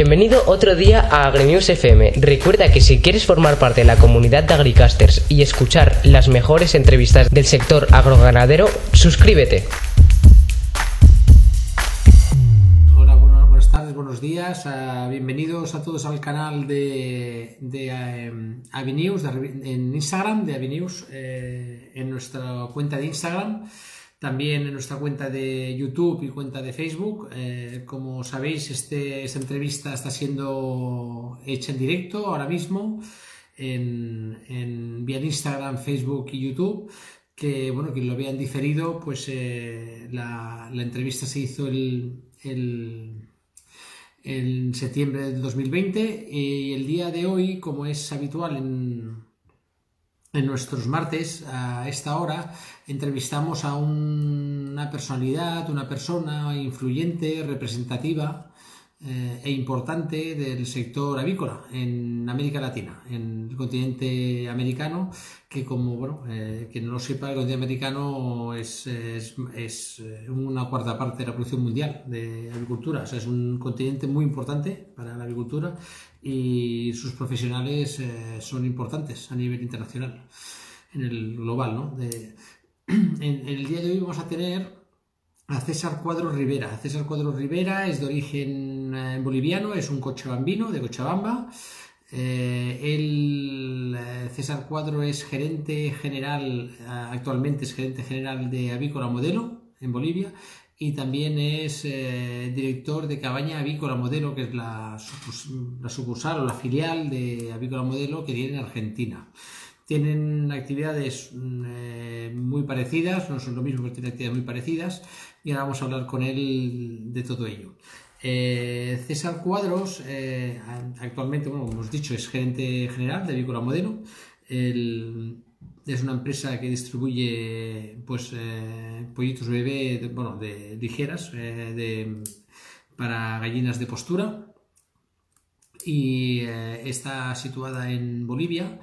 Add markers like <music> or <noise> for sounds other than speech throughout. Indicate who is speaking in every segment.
Speaker 1: Bienvenido otro día a AgriNews FM. Recuerda que si quieres formar parte de la comunidad de Agricasters y escuchar las mejores entrevistas del sector agroganadero, suscríbete.
Speaker 2: Hola, buenas tardes, buenos días. ah, bienvenidos a todos al canal de, de eh, Avinews en Instagram, de Avinews, eh, en nuestra cuenta de Instagram, también en nuestra cuenta de YouTube y cuenta de Facebook. Eh, como sabéis, este, esta entrevista está siendo hecha en directo ahora mismo en, en vía Instagram, Facebook y YouTube que bueno, quien lo habían diferido, pues eh, la, la entrevista se hizo el, el- en septiembre del 2020 y el día de hoy, como es habitual en, en nuestros martes a esta hora, entrevistamos a un- una personalidad, una persona influyente, representativa eh, e importante del sector avícola en América Latina, en el continente americano, que como, bueno, eh, quien no lo sepa, el continente americano es, es- es, eh, una cuarta parte de la producción mundial de avicultura, o sea, es un continente muy importante para la avicultura y sus profesionales eh, son importantes a nivel internacional, en el global, ¿no? <clears throat> En, el día de hoy vamos a tener a César Cuadros Rivera. César Cuadros Rivera es de origen eh, boliviano, es un cochabambino de Cochabamba. Eh, César Cuadro es gerente general, actualmente es gerente general de Avícola Modelo en Bolivia y también es eh, director de Cabaña Avícola Modelo, que es la, la sucursal o la filial de Avícola Modelo que tiene en Argentina. Tienen actividades mm, eh, muy parecidas, no son lo mismo, pero tienen actividades muy parecidas y ahora vamos a hablar con él de todo ello. Eh, César Cuadros, actualmente, bueno, como hemos dicho, es gerente general de Avícola Modelo. Es una empresa que distribuye pues, eh, pollitos bebé, de- bueno, de ligeras, eh, de, para gallinas de postura y eh, está situada en Bolivia,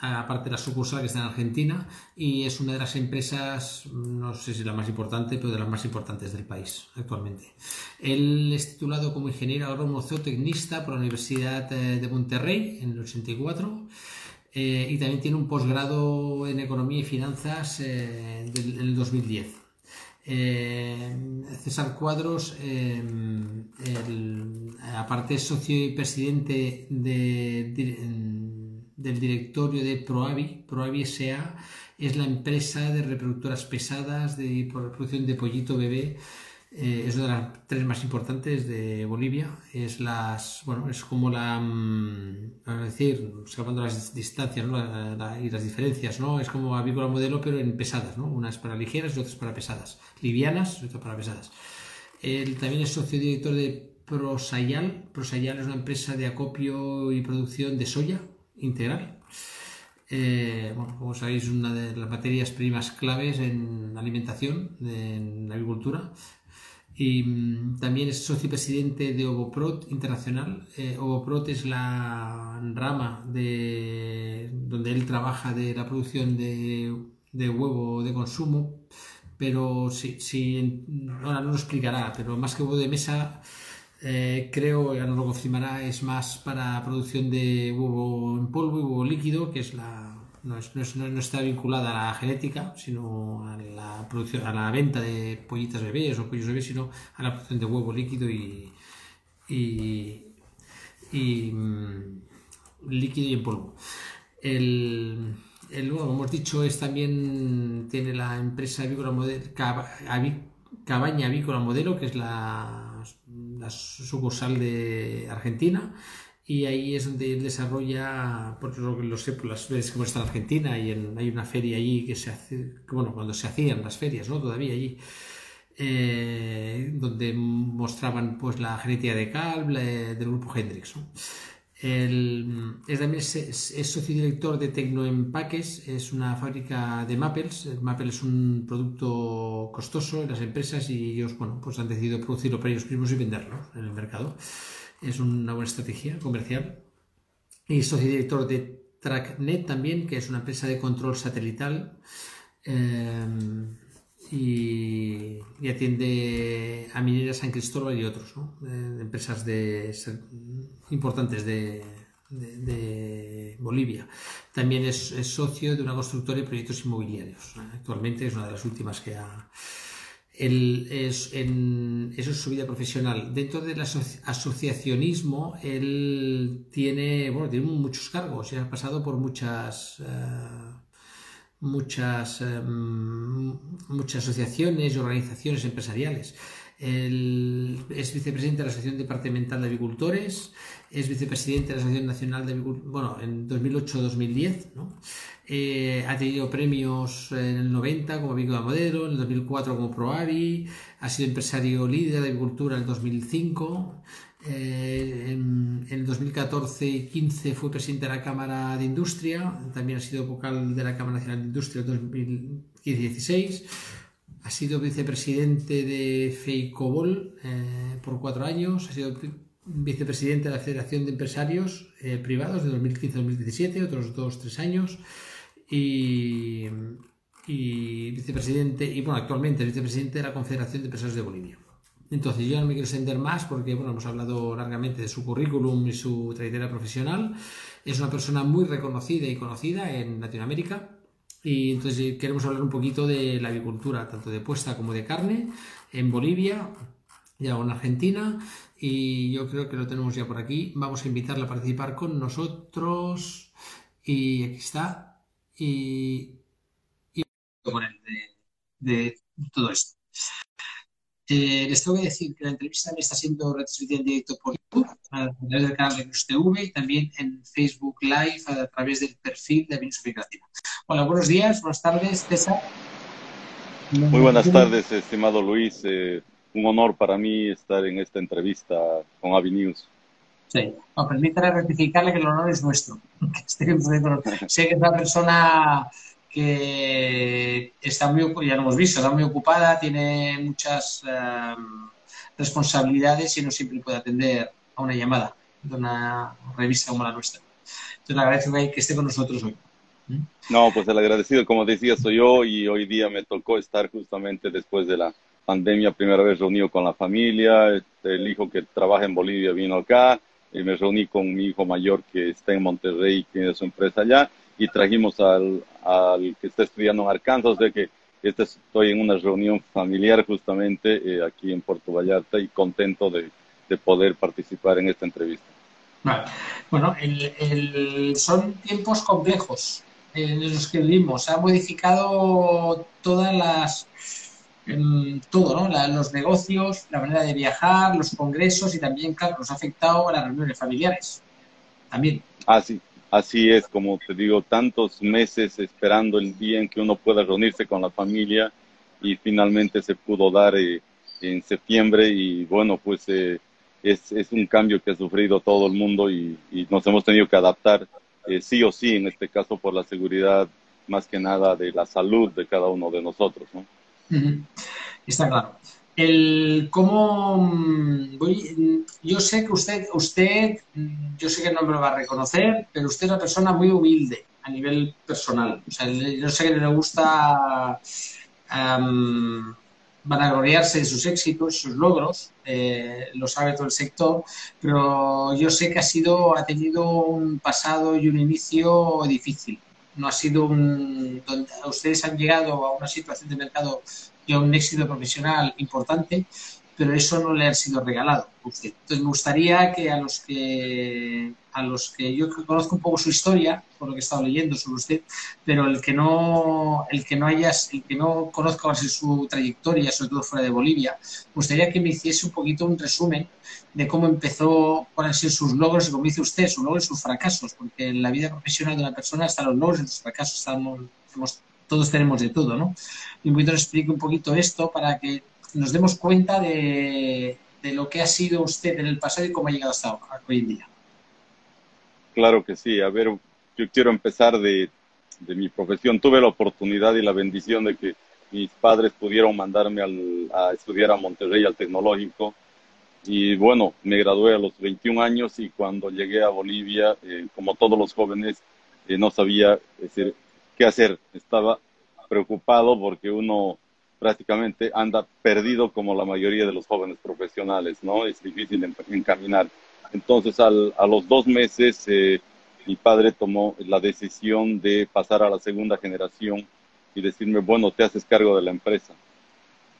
Speaker 2: aparte de la sucursal que está en Argentina, y es una de las empresas, no sé si la más importante, pero de las más importantes del país actualmente. Él es titulado como ingeniero agrónomo zootecnista por la Universidad eh, de Monterrey en el 84. Eh, y también tiene un posgrado en Economía y Finanzas eh, del- en el 2010. Eh, César Cuadros, eh, aparte es socio y presidente de- de- del directorio de Proavi. Proavi SA es la empresa de reproductoras pesadas de producción de pollito bebé. Eh, es una de las tres más importantes de Bolivia. Es las, bueno, es como la, mm, decir, salvando las distancias. La- la- y las diferencias, ¿no? Es como avícola modelo, pero en pesadas, ¿no? Una es para ligeras y otra es para pesadas. Livianas y otra para pesadas. Él también es socio director de Prosayal. Prosayal es una empresa de acopio y producción de soya integral. Eh, bueno, como sabéis, una de las materias primas claves en alimentación, en agricultura. Y mm, también es socio presidente de Ovoprot Internacional. Eh, Ovoprot es la rama de donde él trabaja de la producción de, de huevo de consumo. Pero sí, sí, ahora no lo explicará, pero más que huevo de mesa, eh, creo, ya nos lo confirmará, es más para producción de huevo en polvo y huevo líquido, que es la, no, es- no es- no- no está vinculada a la genética, sino a la producción, a la venta de pollitas bebés o pollos bebés, sino a la producción de huevo líquido y, y, mm, líquido y en polvo. El, el, como hemos dicho, es también tiene la empresa avícola modelo, Cabaña Avícola Modelo, que es la sucursal de Argentina, y ahí es donde él desarrolla, por lo que lo sé, por las veces que hemos estado en Argentina, y en- hay una feria allí que se hace, que, bueno, cuando se hacían las ferias, ¿no? Todavía allí, eh, donde mostraban pues la genética de Calv, la- del grupo Hendrix, ¿no? Es también es, es- es socio director de Tecnoempaques, es una fábrica de Maples. El Maple es un producto costoso en las empresas y ellos bueno, pues han decidido producirlo para ellos mismos y venderlo en el mercado. Es una buena estrategia comercial. Y socio director de TrackNet también, que es una empresa de control satelital. Eh, y, atiende a Minera San Cristóbal y otros, ¿no? empresas de, importantes de, Bolivia. También es, socio de una constructora de proyectos inmobiliarios. Actualmente es una de las últimas que ha... Él es, en, eso es su vida profesional. Dentro del asociacionismo, él tiene, bueno, tiene muchos cargos y ha pasado por muchas... Eh, muchas, em, muchas asociaciones y organizaciones empresariales. es vicepresidente de la Asociación Departamental de Agricultores, es vicepresidente de la Asociación Nacional de Agricultores, bueno, en 2008-2010, ¿no? Eh, ha tenido premios en el 90 como Vigo de Modelo, en el 2004 como ProAvi, ha sido empresario líder de agricultura en el 2005, eh, en, el 2014 y 15 fue presidente de la Cámara de Industria, también ha sido vocal de la Cámara Nacional de Industria en 2015-16, ha sido vicepresidente de FEICOBOL eh, por cuatro años, ha sido vicepresidente de la Federación de Empresarios eh, Privados de 2015-2017, otros dos, tres años, y, vicepresidente, y bueno, actualmente vicepresidente de la Confederación de Empresarios de Bolivia. Entonces, yo no me quiero extender más porque, bueno, hemos hablado largamente de su currículum y su trayectoria profesional. Es una persona muy reconocida y conocida en Latinoamérica. Y entonces queremos hablar un poquito de la avicultura, tanto de puesta como de carne, en Bolivia y algo en Argentina. Y yo creo que lo tenemos ya por aquí. Vamos a invitarla a participar con nosotros. Y aquí está. Y. y... de, de todo esto. Eh, les tengo que decir que la entrevista me está siendo retransmitida en directo por YouTube, a través del canal de News TV y también en Facebook Live a través del perfil de Venus Creativa. Hola, buenos días, buenas tardes, César.
Speaker 3: Muy buenas tardes, estimado Luis. Eh, un honor para mí estar en esta entrevista con Avinews.
Speaker 2: Sí, no, permítame rectificarle que el honor es nuestro. <laughs> sé que es una persona que está muy, ya lo hemos visto, está muy ocupada, tiene muchas em, responsabilidades y no siempre puede atender a una llamada de una revista como la nuestra. Entonces le agradezco que esté con nosotros hoy.
Speaker 3: ¿Mm? No, pues el agradecido, como decía, soy yo y hoy día me tocó estar justamente después de la pandemia, primera vez reunido con la familia, este, el hijo que trabaja en Bolivia vino acá, me reuní con mi hijo mayor que está en Monterrey y tiene su empresa allá, y trajimos al, al que está estudiando en Arkansas, de que este, estoy en una reunión familiar justamente eh, aquí en Puerto Vallarta y contento de, de, poder participar en esta entrevista.
Speaker 2: Bueno, el, el, son tiempos complejos en los que vivimos. Se ha modificado todas las todo, ¿no? los negocios, la manera de viajar, los congresos y también, claro, nos ha afectado a las reuniones familiares. También.
Speaker 3: Ah, sí, así es, como te digo, tantos meses esperando el día en que uno pueda reunirse con la familia y finalmente se pudo dar eh, en septiembre y bueno, pues eh, es, es, un cambio que ha sufrido todo el mundo y, nos hemos tenido que adaptar eh, sí o sí, en este caso por la seguridad más que nada de la salud de cada uno de nosotros. ¿no?
Speaker 2: Está claro. El cómo mm, voy, yo sé que usted, usted, mm, yo sé que no me lo va a reconocer, pero usted es una persona muy humilde a nivel personal. O sea, yo sé que le gusta um, vanagloriarse de sus éxitos, sus logros, eh, lo sabe todo el sector, pero yo sé que ha sido, ha tenido un pasado y un inicio difícil no ha sido un... Donde ustedes han llegado a una situación de mercado y a un éxito profesional importante, pero eso no le ha sido regalado. Entonces me gustaría que a los que a los que yo conozco un poco su historia, por lo que he estado leyendo sobre usted, pero el que no el que no hayas, el que no conozca su trayectoria, sobre todo fuera de Bolivia, gustaría que me hiciese un poquito un resumen de cómo empezó, cuáles han sido sus logros y como dice usted, sus logros y sus fracasos, porque en la vida profesional de una persona están los logros y los fracasos, estamos, todos tenemos de todo, ¿no? Y un poquito nos explique un poquito esto para que nos demos cuenta de, de lo que ha sido usted en el pasado y cómo ha llegado hasta hoy en día.
Speaker 3: Claro que sí. A ver, yo quiero empezar de, de mi profesión. Tuve la oportunidad y la bendición de que mis padres pudieron mandarme a estudiar a Monterrey, al tecnológico. Y bueno, me gradué a los 21 años y cuando llegué a Bolivia, eh, como todos los jóvenes, eh, no sabía decir, qué hacer. Estaba preocupado porque uno prácticamente anda perdido como la mayoría de los jóvenes profesionales, ¿no? Es difícil encaminar. Entonces, al, a los dos meses, eh, mi padre tomó la decisión de pasar a la segunda generación y decirme, bueno, te haces cargo de la empresa.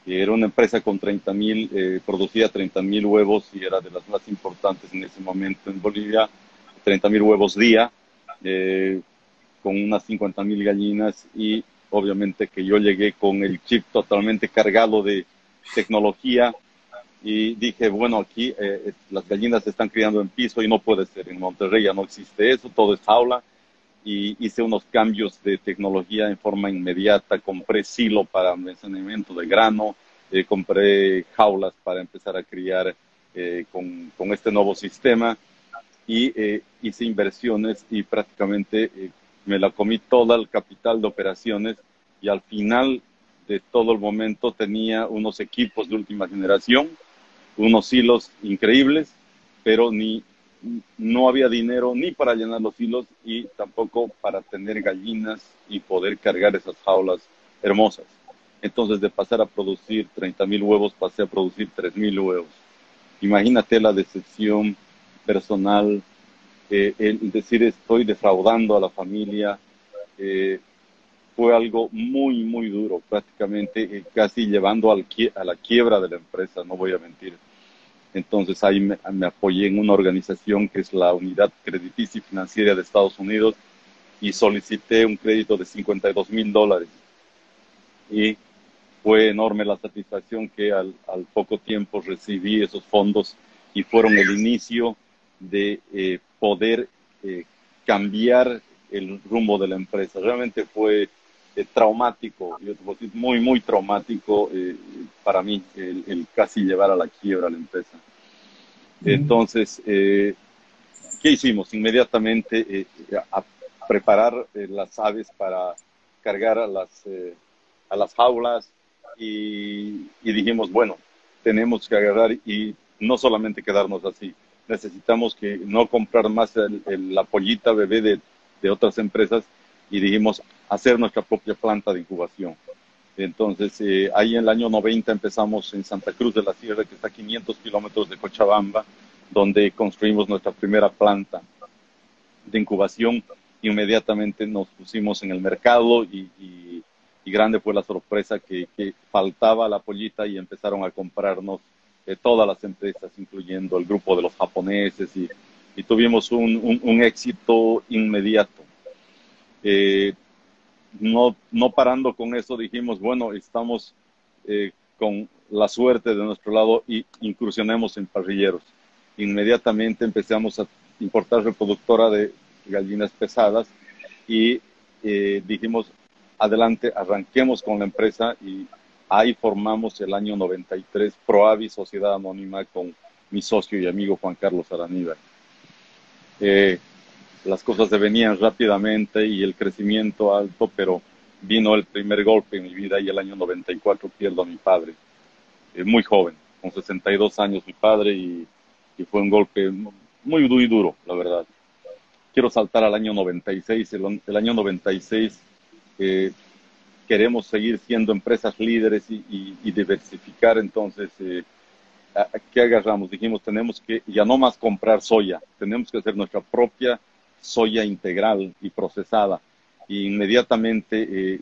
Speaker 3: Era una empresa con 30 mil, eh, producía 30 mil huevos y era de las más importantes en ese momento en Bolivia, 30 mil huevos día, eh, con unas 50 mil gallinas y obviamente que yo llegué con el chip totalmente cargado de tecnología y dije, bueno, aquí eh, las gallinas se están criando en piso y no puede ser, en Monterrey ya no existe eso, todo es jaula y hice unos cambios de tecnología en forma inmediata, compré silo para almacenamiento de grano, eh, compré jaulas para empezar a criar eh, con, con, este nuevo sistema y hice inversiones y prácticamente me la comí toda el capital de operaciones y al final de todo el momento tenía unos equipos de última generación, unos hilos increíbles, pero ni no había dinero ni para llenar los hilos y tampoco para tener gallinas y poder cargar esas jaulas hermosas. Entonces, de pasar a producir 30 mil huevos, pasé a producir 3 mil huevos. Imagínate la decepción personal, eh, el decir estoy defraudando a la familia, eh, fue algo muy, muy duro, prácticamente eh, casi llevando al, a la quiebra de la empresa, no voy a mentir. Entonces ahí me, apoyé en una organización que es la Unidad Crediticia y Financiera de Estados Unidos y solicité un crédito de 52 mil dólares. Y fue enorme la satisfacción que al, al, poco tiempo recibí esos fondos y fueron el inicio de eh, poder eh, cambiar el rumbo de la empresa. Realmente fue eh, traumático, muy, muy traumático para mí el, casi llevar a la quiebra la empresa. Entonces, ¿qué hicimos? Inmediatamente a preparar las aves para cargar a las, a las jaulas y, y dijimos, bueno, tenemos que agarrar y no solamente quedarnos así, necesitamos que no comprar más la pollita bebé de, de, otras empresas y dijimos hacer nuestra propia planta de incubación. Entonces, eh, ahí en el año 90 empezamos en Santa Cruz de la Sierra, que está a 500 kilómetros de Cochabamba, donde construimos nuestra primera planta de incubación. Inmediatamente nos pusimos en el mercado y, y, y grande fue la sorpresa que, que faltaba la pollita y empezaron a comprarnos todas las empresas, incluyendo el grupo de los japoneses, y, tuvimos un, éxito inmediato. Eh, no, no parando con eso, dijimos, bueno, estamos eh, con la suerte de nuestro lado y incursionemos en parrilleros. Inmediatamente empezamos a importar reproductora de gallinas pesadas y eh, dijimos, adelante, arranquemos con la empresa y Ahí formamos el año 93 Proavi Sociedad Anónima con mi socio y amigo Juan Carlos Araníbar. Eh, las cosas se venían rápidamente y el crecimiento alto, pero vino el primer golpe en mi vida y el año 94 pierdo a mi padre, muy joven, con 62 años mi padre y, fue un golpe muy, muy duro, la verdad. Quiero saltar al año 96, el, el año 96 eh, queremos seguir siendo empresas líderes y, diversificar, entonces, eh, ¿qué agarramos? Dijimos, tenemos que ya no más comprar soya, tenemos que hacer nuestra propia soya integral y procesada. Y inmediatamente eh,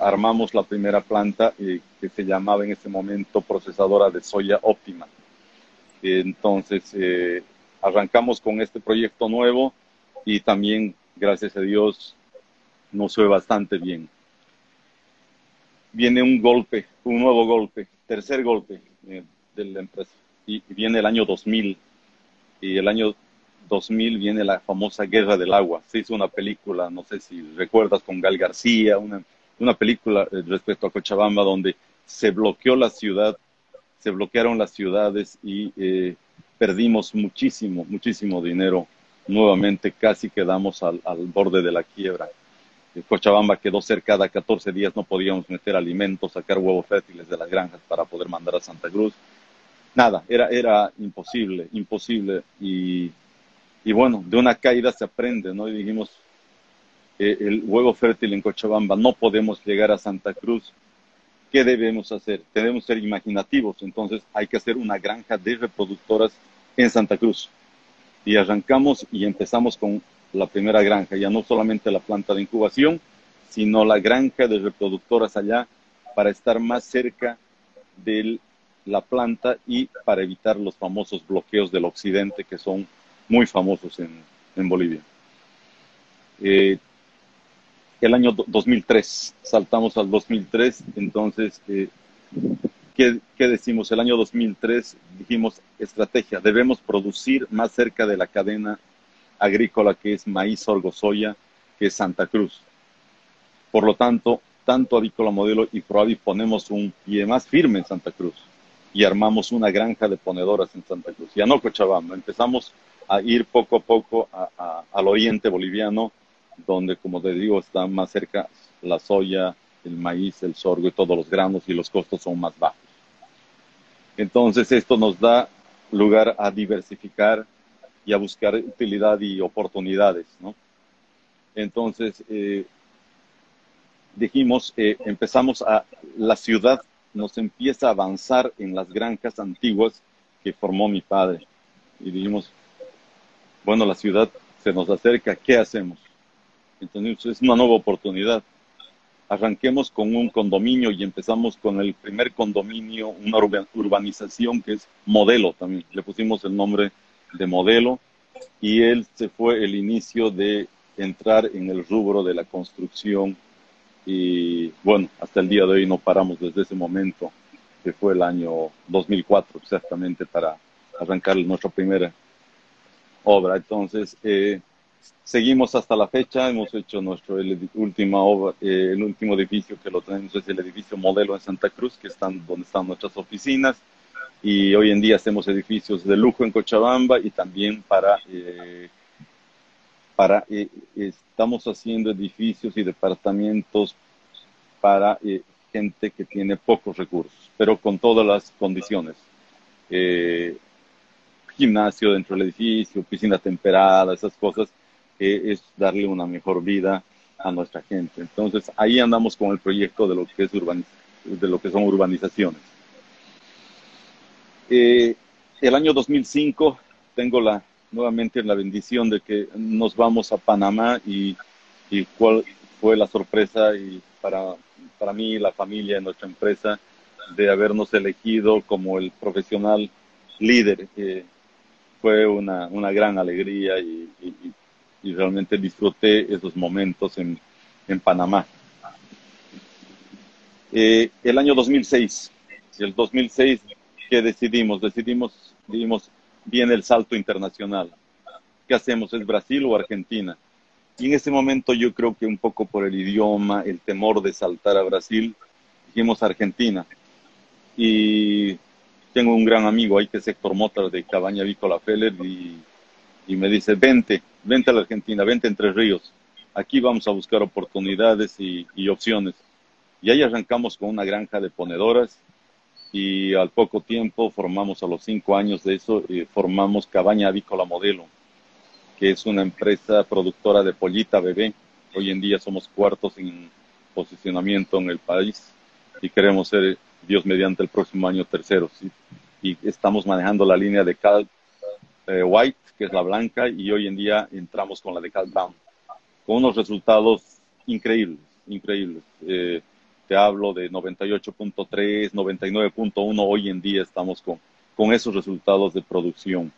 Speaker 3: armamos la primera planta eh, que se llamaba en ese momento procesadora de soya óptima. Entonces, arrancamos con este proyecto nuevo y también, gracias a Dios, nos fue bastante bien viene un golpe, un nuevo golpe, tercer golpe eh, de la empresa. Y, viene el año 2000. Y el año 2000 viene la famosa Guerra del Agua. Se hizo una película, no sé si recuerdas, con Gal García, una, una película eh, respecto a Cochabamba donde se bloqueó la ciudad, se bloquearon las ciudades y eh, perdimos muchísimo, muchísimo dinero. Nuevamente casi quedamos al, al borde de la quiebra. Cochabamba quedó cercada 14 días, no podíamos meter alimentos, sacar huevos fértiles de las granjas para poder mandar a Santa Cruz. Nada, era, era imposible, imposible. Y, y bueno, de una caída se aprende, ¿no? Y dijimos, eh, el huevo fértil en Cochabamba, no podemos llegar a Santa Cruz. ¿qué debemos hacer? Debemos ser imaginativos, entonces hay que hacer una granja de reproductoras en Santa Cruz. Y arrancamos y empezamos con la primera granja, ya no solamente la planta de incubación, sino la granja de reproductoras allá para estar más cerca de la planta y para evitar los famosos bloqueos del occidente que son muy famosos en, en Bolivia. Eh, el año 2003, saltamos al 2003, entonces, eh, ¿qué, ¿qué, decimos? El año 2003 dijimos estrategia, debemos producir más cerca de la cadena agrícola que es maíz, sorgo, soya, que es Santa Cruz. Por lo tanto, tanto Avícola Modelo y Proavi ponemos un pie más firme en Santa Cruz y armamos una granja de ponedoras en Santa Cruz. Ya no Cochabamba, empezamos a ir poco a poco al oriente boliviano, donde, como te digo, está más cerca la soya, el maíz, el sorgo y todos los granos y los costos son más bajos. Entonces, esto nos da lugar a diversificar y a buscar utilidad y oportunidades, ¿no? Entonces, eh, dijimos, eh, empezamos a, la ciudad nos empieza a avanzar en las granjas antiguas que formó mi padre. Y dijimos, bueno, la ciudad se nos acerca, ¿qué hacemos? Entonces es una nueva oportunidad. Arranquemos con un condominio y empezamos con el primer condominio, una urbanización que es modelo también. Le pusimos el nombre de modelo y él se fue el inicio de entrar en el rubro de la construcción y bueno, hasta el día de hoy no paramos desde ese momento, que fue el año 2004 exactamente para arrancar nuestra primera obra. Entonces, eh, seguimos hasta la fecha, hemos hecho nuestro el, última obra, eh, el último edificio que lo tenemos es el edificio modelo en Santa Cruz, que están donde están nuestras oficinas, y hoy en día hacemos edificios de lujo en Cochabamba y también para eh, para eh, estamos haciendo edificios y departamentos para eh, gente que tiene pocos recursos, pero con todas las condiciones. Eh, gimnasio dentro del edificio, piscina temperada, esas cosas, es darle una mejor vida a nuestra gente. Entonces, ahí andamos con el proyecto de lo que, es de lo que son urbanizaciones. el año 2005 tengo la nuevamente la bendición de que nos vamos a Panamá y, y cuál fue la sorpresa y para, para mí, la familia, nuestra empresa, de habernos elegido como el profesional líder, que fue una, una gran alegría y, y, realmente disfruté esos momentos en, en Panamá. Eh, el año 2006, el 2006, ¿qué decidimos? Decidimos, decidimos viene el salto internacional. ¿Qué hacemos? ¿Es Brasil o Argentina? Y en ese momento yo creo que un poco por el idioma, el temor de saltar a Brasil, dijimos Argentina. Y tengo un gran amigo ahí que es Héctor Mota de Cabaña Vícola Feller y, y me dice, vente, vente a la Argentina, vente Entre Ríos. Aquí vamos a buscar oportunidades y, y opciones. Y ahí arrancamos con una granja de ponedoras y al poco tiempo formamos, a los cinco años de eso, eh, formamos Cabaña Avícola Modelo, que es una empresa productora de pollita bebé. Hoy en día somos cuartos en posicionamiento en el país y queremos ser, Dios mediante, el próximo año terceros. Y estamos manejando la línea de Cal eh, White, que es la blanca, y hoy en día entramos con la de Cal Brown, con unos resultados increíbles, increíbles. Eh, te hablo de 98.3, 99.1, hoy en día estamos con, con esos resultados de producción.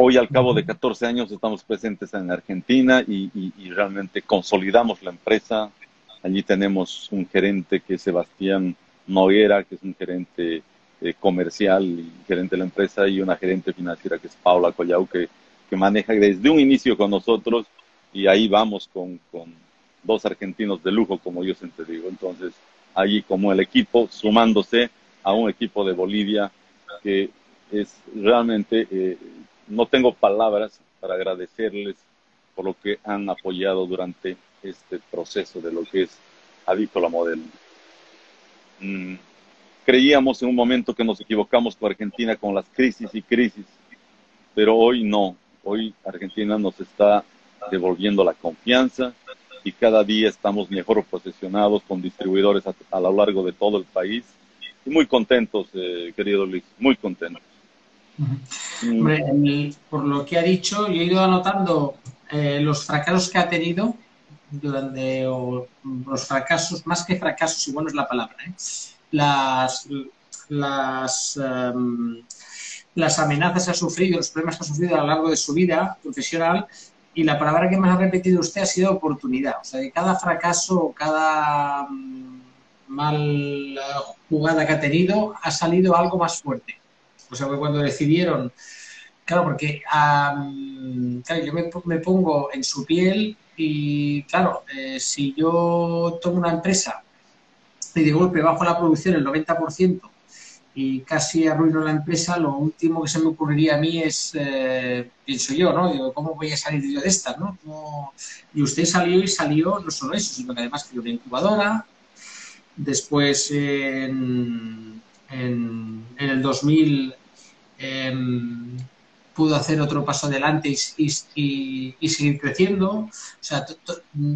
Speaker 3: Hoy, al cabo de 14 años, estamos presentes en Argentina y, y, realmente consolidamos la empresa. Allí tenemos un gerente que es Sebastián Noguera, que es un gerente eh, comercial y gerente de la empresa, y una gerente financiera que es Paula Collau, que, que maneja desde un inicio con nosotros y ahí vamos con, con dos argentinos de lujo, como yo siempre digo. Entonces, allí como el equipo sumándose a un equipo de Bolivia que es realmente, eh, no tengo palabras para agradecerles por lo que han apoyado durante este proceso de lo que es Avícola Modelo. Mm, creíamos en un momento que nos equivocamos con Argentina con las crisis y crisis, pero hoy no. Hoy Argentina nos está devolviendo la confianza, y cada día estamos mejor posicionados con distribuidores a, lo largo de todo el país. Y muy contentos, eh, querido Luis, muy contentos.
Speaker 2: Hombre, por lo que ha dicho, yo he ido anotando eh, los fracasos que ha tenido durante los fracasos, más que fracasos, igual no es la palabra, ¿eh? las, las, em, las amenazas que ha sufrido, los problemas que ha sufrido a lo largo de su vida profesional y la palabra que más ha repetido usted ha sido oportunidad. O sea, de cada fracaso, cada mm, mal jugada que ha tenido, ha salido algo más fuerte. O sea, cuando decidieron, claro, porque claro, yo me, pongo en su piel y, claro, eh, si yo tomo una empresa y de golpe bajo la producción el 90%, y casi arruino la empresa, lo último que se me ocurriría a mí es, eh, pienso yo, ¿no? Digo, ¿cómo voy a salir yo de esta, no? Y usted salió y salió no solo eso, sino que además creó una incubadora, después en, en, el 2000 em, pudo hacer otro paso adelante y, seguir creciendo. O sea,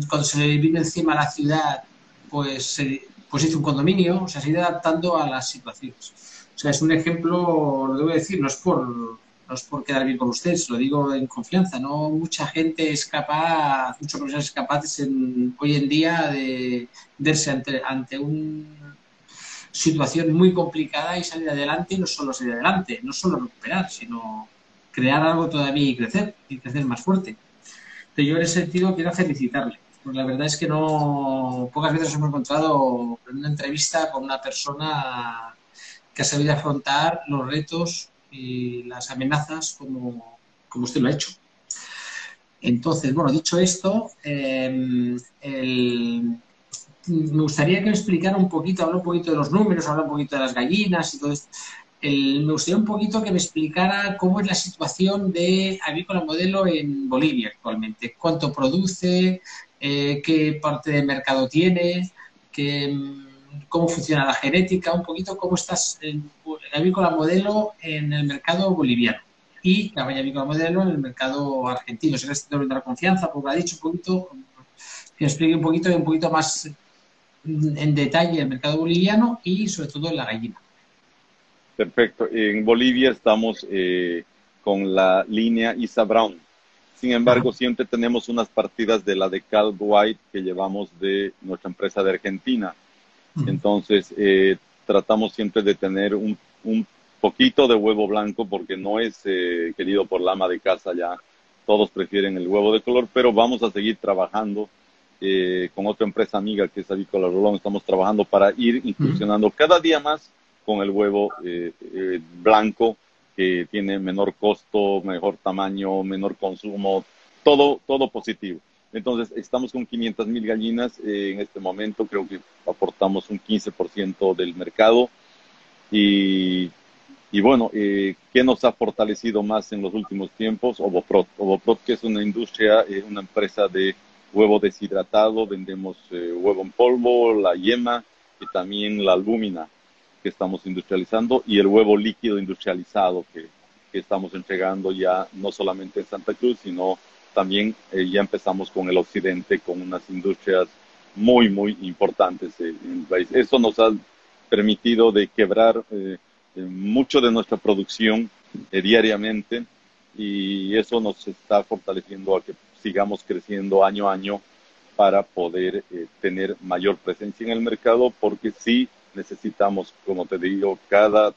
Speaker 2: cuando se le vino encima la ciudad, pues, pues hizo un condominio, o sea, se ha adaptando a las situaciones. O sea, es un ejemplo, lo debo decir, no es por, no es por quedar bien con ustedes, lo digo en confianza, no mucha gente es capaz, muchos profesionales capaces en, hoy en día de verse ante, ante una situación muy complicada y salir adelante y no solo salir adelante, no solo recuperar, sino crear algo todavía y crecer, y crecer más fuerte. Pero yo en ese sentido quiero felicitarle. Porque la verdad es que no pocas veces hemos encontrado en una entrevista con una persona que ha sabido afrontar los retos y las amenazas como, como usted lo ha hecho. Entonces, bueno, dicho esto, em, me gustaría que me explicara un poquito, hablar un poquito de los números, hablar un poquito de las gallinas y todo esto. Me gustaría un poquito que me explicara cómo es la situación de Avícola Modelo en Bolivia actualmente. ¿Cuánto produce? Eh, ¿Qué parte de mercado tiene? ¿Qué, em, cómo funciona la genética, un poquito cómo estás en la avícola modelo en el mercado boliviano y la avícola modelo en el mercado argentino. Se que de la confianza, porque ha dicho un poquito, que explique un poquito un poquito más en detalle el mercado boliviano y sobre todo la gallina.
Speaker 3: Perfecto. En Bolivia estamos eh, con la línea Isa Brown. Sin embargo, siempre tenemos unas partidas de la de Cal White que llevamos de nuestra empresa de Argentina. Entonces, eh, tratamos siempre de tener un, un, poquito de huevo blanco porque no es eh, querido por la ama de casa ya. Todos prefieren el huevo de color, pero vamos a seguir trabajando eh, con otra empresa amiga que es Avícola Rolón. Estamos trabajando para ir incursionando cada día más con el huevo blanco que tiene menor costo, mejor tamaño, menor consumo, todo, todo positivo. Entonces, estamos con 500 mil gallinas eh, en este momento, creo que aportamos un 15% del mercado. Y, y bueno, eh, ¿qué nos ha fortalecido más en los últimos tiempos? Ovoprot. Ovoprot, que es una industria, eh, una empresa de huevo deshidratado, vendemos eh, huevo en polvo, la yema y también la lúmina que estamos industrializando y el huevo líquido industrializado que, que estamos entregando ya no solamente en Santa Cruz, sino también eh, ya empezamos con el occidente, con unas industrias muy, muy importantes en el país. Eso nos ha permitido de quebrar eh, eh, mucho de nuestra producción diariamente y eso nos está fortaleciendo a que sigamos creciendo año a año para poder tener mayor presencia en el mercado porque sí necesitamos, como te digo, cada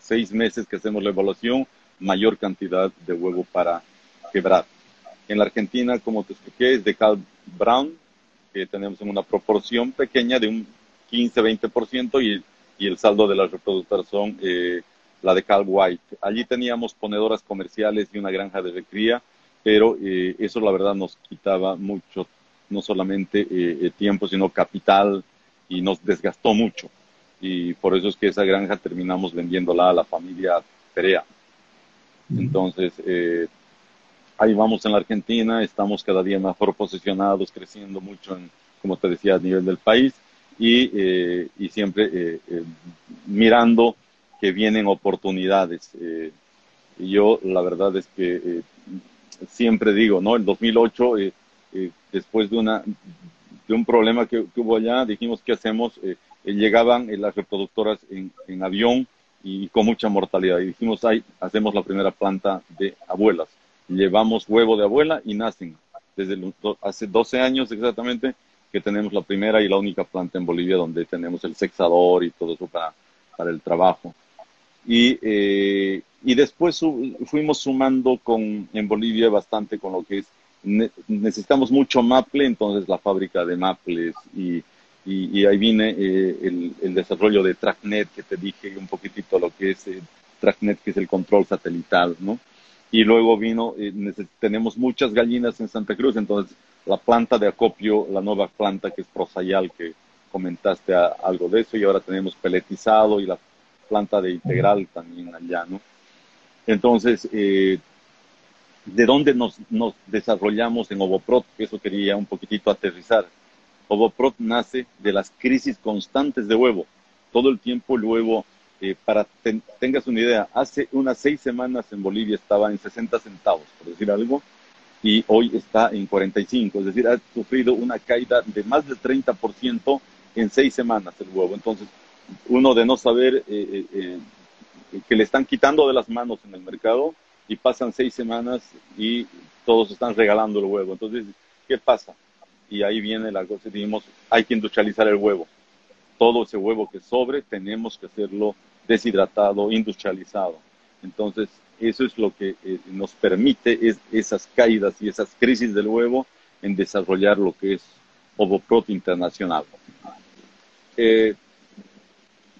Speaker 3: seis meses que hacemos la evaluación, mayor cantidad de huevo para quebrar. En la Argentina, como te expliqué, es de Cal Brown, que tenemos en una proporción pequeña de un 15-20% y, y, el saldo de las reproductoras son eh, la de Cal White. Allí teníamos ponedoras comerciales y una granja de recría, pero eh, eso la verdad nos quitaba mucho, no solamente eh, tiempo, sino capital y nos desgastó mucho. Y por eso es que esa granja terminamos vendiéndola a la familia Perea. Entonces, ahí vamos en la Argentina, estamos cada día mejor posicionados, creciendo mucho, en, como te decía, a nivel del país y, eh, y siempre eh, eh, mirando que vienen oportunidades. y yo la verdad es que siempre digo, ¿no? El 2008 eh, después de, una, de un problema que, hubo allá, dijimos, ¿qué hacemos? Eh, llegaban las reproductoras en, en, avión y con mucha mortalidad. Y dijimos, ahí hacemos la primera planta de abuelas. Llevamos huevo de abuela y nacen. Desde hace 12 años exactamente que tenemos la primera y la única planta en Bolivia donde tenemos el sexador y todo eso para, para el trabajo. Y, eh, y después fuimos sumando con, en Bolivia bastante con lo que es, necesitamos mucho maple, entonces la fábrica de maples y, y, ahí viene eh, el, el, desarrollo de TrackNet, que te dije un poquitito lo que es eh, TrackNet, que es el control satelital, ¿no? Y luego vino, tenemos muchas gallinas en Santa Cruz, entonces la planta de acopio, la nueva planta que es Prosayal, que comentaste algo de eso, y ahora tenemos peletizado y la planta de integral también allá, ¿no? Entonces, eh, ¿de dónde nos, desarrollamos en Ovoprot? Eso quería un poquitito aterrizar. Ovoprot nace de las crisis constantes de huevo. Todo el tiempo el huevo, eh, para que tengas una idea, hace unas seis semanas en Bolivia estaba en 60 centavos, por decir algo, y hoy está en 45, es decir, ha sufrido una caída de más del 30% en seis semanas el huevo. Entonces, uno de no saber eh, eh, que le están quitando de las manos en el mercado y pasan seis semanas y todos están regalando el huevo. Entonces, ¿qué pasa? Y ahí viene la cosa, dijimos, hay que industrializar el huevo. Todo ese huevo que sobre tenemos que hacerlo deshidratado, industrializado. Entonces, eso es lo que nos permite es, esas caídas y esas crisis del huevo en desarrollar lo que es Ovoprot Internacional. Eh,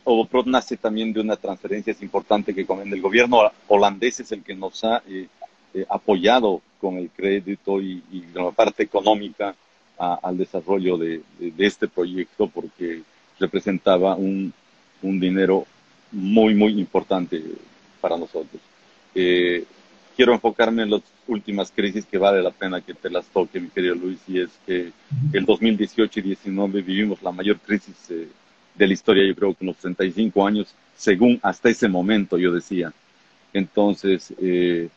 Speaker 3: Ovoprot nace también de una transferencia importante que el gobierno holandés es el que nos ha eh, eh, apoyado con el crédito y, la parte económica al desarrollo de, este proyecto porque representaba un, dinero muy, muy importante para nosotros. Eh, quiero enfocarme en las últimas crisis que vale la pena que te las toque, mi querido Luis, y es que el 2018 y 2019 vivimos la mayor crisis de la historia, yo creo que unos 65 años, según hasta ese momento, yo decía. Entonces, eh,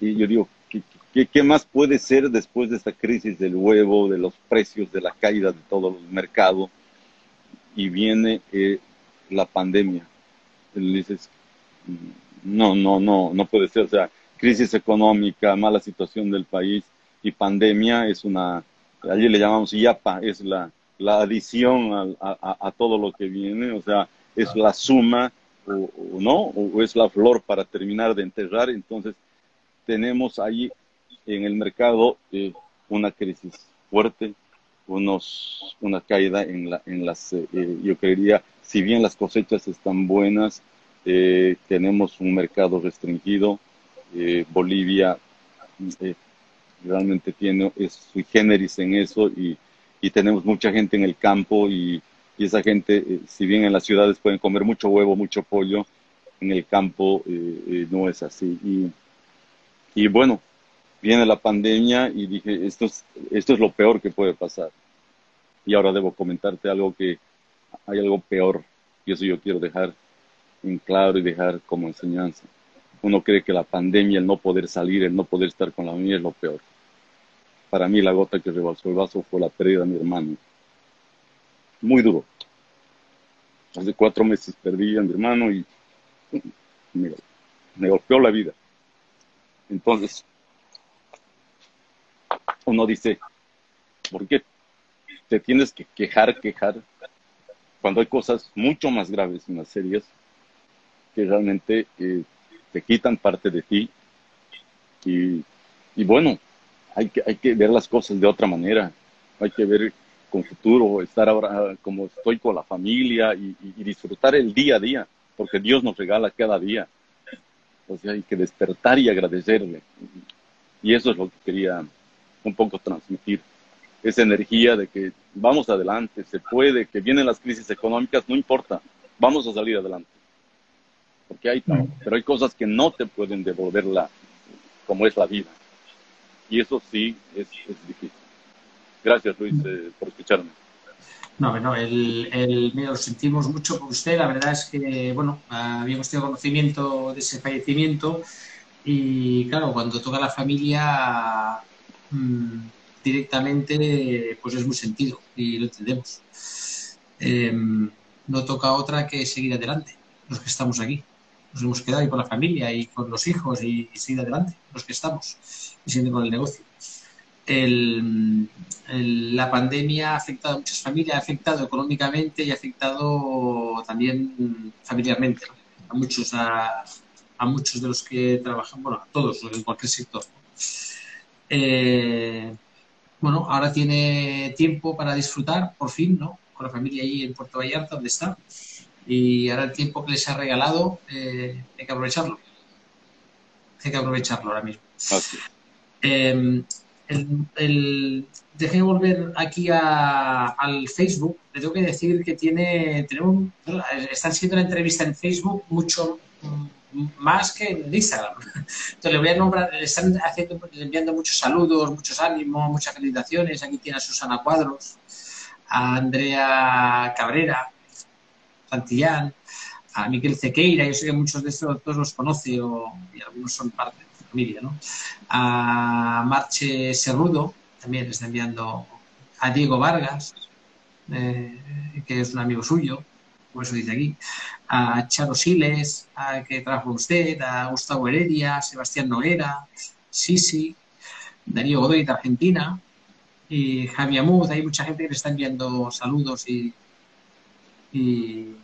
Speaker 3: y yo digo, ¿qué, ¿qué, más puede ser después de esta crisis del huevo, de los precios, de la caída de todo el mercado? Y viene eh, la pandemia. Y dices, no, no, no, no puede ser. O sea, crisis económica, mala situación del país y pandemia es una, allí le llamamos IAPA, es la, la adición a, todo lo que viene, o sea, es la suma, o, no, o es la flor para terminar de enterrar. Entonces, tenemos ahí en el mercado eh, una crisis fuerte, unos, una caída en, la, en las, eh, eh, yo creería, si bien las cosechas están buenas, tenemos un mercado restringido, Bolivia realmente tiene, es sui generis en eso y y tenemos mucha gente en el campo y, esa gente, eh, si bien en las ciudades pueden comer mucho huevo, mucho pollo, en el campo eh, eh, no es así. Y, bueno, viene la pandemia y dije, esto es, esto es lo peor que puede pasar. Y ahora debo comentarte algo que hay algo peor y eso yo quiero dejar en claro y dejar como enseñanza. Uno cree que la pandemia, el no poder salir, el no poder estar con la familia es lo peor para mí la gota que rebalsó el vaso fue la pérdida de mi hermano. Muy duro. Hace cuatro meses perdí a mi hermano y me, golpeó la vida. Entonces, uno dice, ¿por qué te tienes que quejar, quejar, cuando hay cosas mucho más graves y más serias que realmente eh, te quitan parte de ti? Y bueno, hay que, hay que ver las cosas de otra manera, hay que ver con futuro, estar ahora como estoy con la familia y, disfrutar el día a día, porque Dios nos regala cada día. O sea, hay que despertar y agradecerle. Y eso es lo que quería un poco transmitir. Esa energía de que vamos adelante, se puede, que vienen las crisis económicas, no importa, vamos a salir adelante. Porque hay, pero hay cosas que no te pueden devolver la, como es la vida. Y eso sí es, difícil. Gracias, Luis, eh, por escucharme.
Speaker 2: No, bueno, el, el, lo sentimos mucho por usted. La verdad es que, bueno, habíamos tenido conocimiento de ese fallecimiento y, claro, cuando toca la familia, mm, directamente pues es muy sentido y lo entendemos. Em, no toca otra que seguir adelante, los que estamos aquí. Nos hemos quedado ahí con la familia y con los hijos y, seguir adelante, los que estamos, y siguiendo con el negocio. la pandemia ha afectado a muchas familias, ha afectado económicamente y ha afectado también familiarmente a muchos, a, a muchos de los que trabajan, bueno, a todos, en cualquier sector. Eh, bueno, ahora tiene tiempo para disfrutar, por fin, ¿no? Con la familia ahí en Puerto Vallarta, donde está. Y ahora el tiempo que les ha regalado, eh, hay que aprovecharlo. Hay que aprovecharlo ahora mismo. Eh, el, dejé volver aquí al Facebook. Le tengo que decir que tiene, tenemos, están siendo una entrevista en Facebook mucho más que en Instagram. Entonces le voy a nombrar, le están haciendo, enviando muchos saludos, muchos ánimos, muchas felicitaciones. Aquí tiene a Susana Cuadros, a Andrea Cabrera, Santillán, a Miquel Cequeira, yo sé que muchos de estos todos los conoce y algunos son parte de su familia, ¿no? A Marche Serrudo, también está enviando a Diego Vargas, eh, que es un amigo suyo, por eso dice aquí, a Charo Siles, a, que trajo usted, a Gustavo Heredia, Sebastián Noguera, Sisi, Darío Godoy de Argentina, y Javi Amud, hay mucha gente que le está enviando saludos y, y,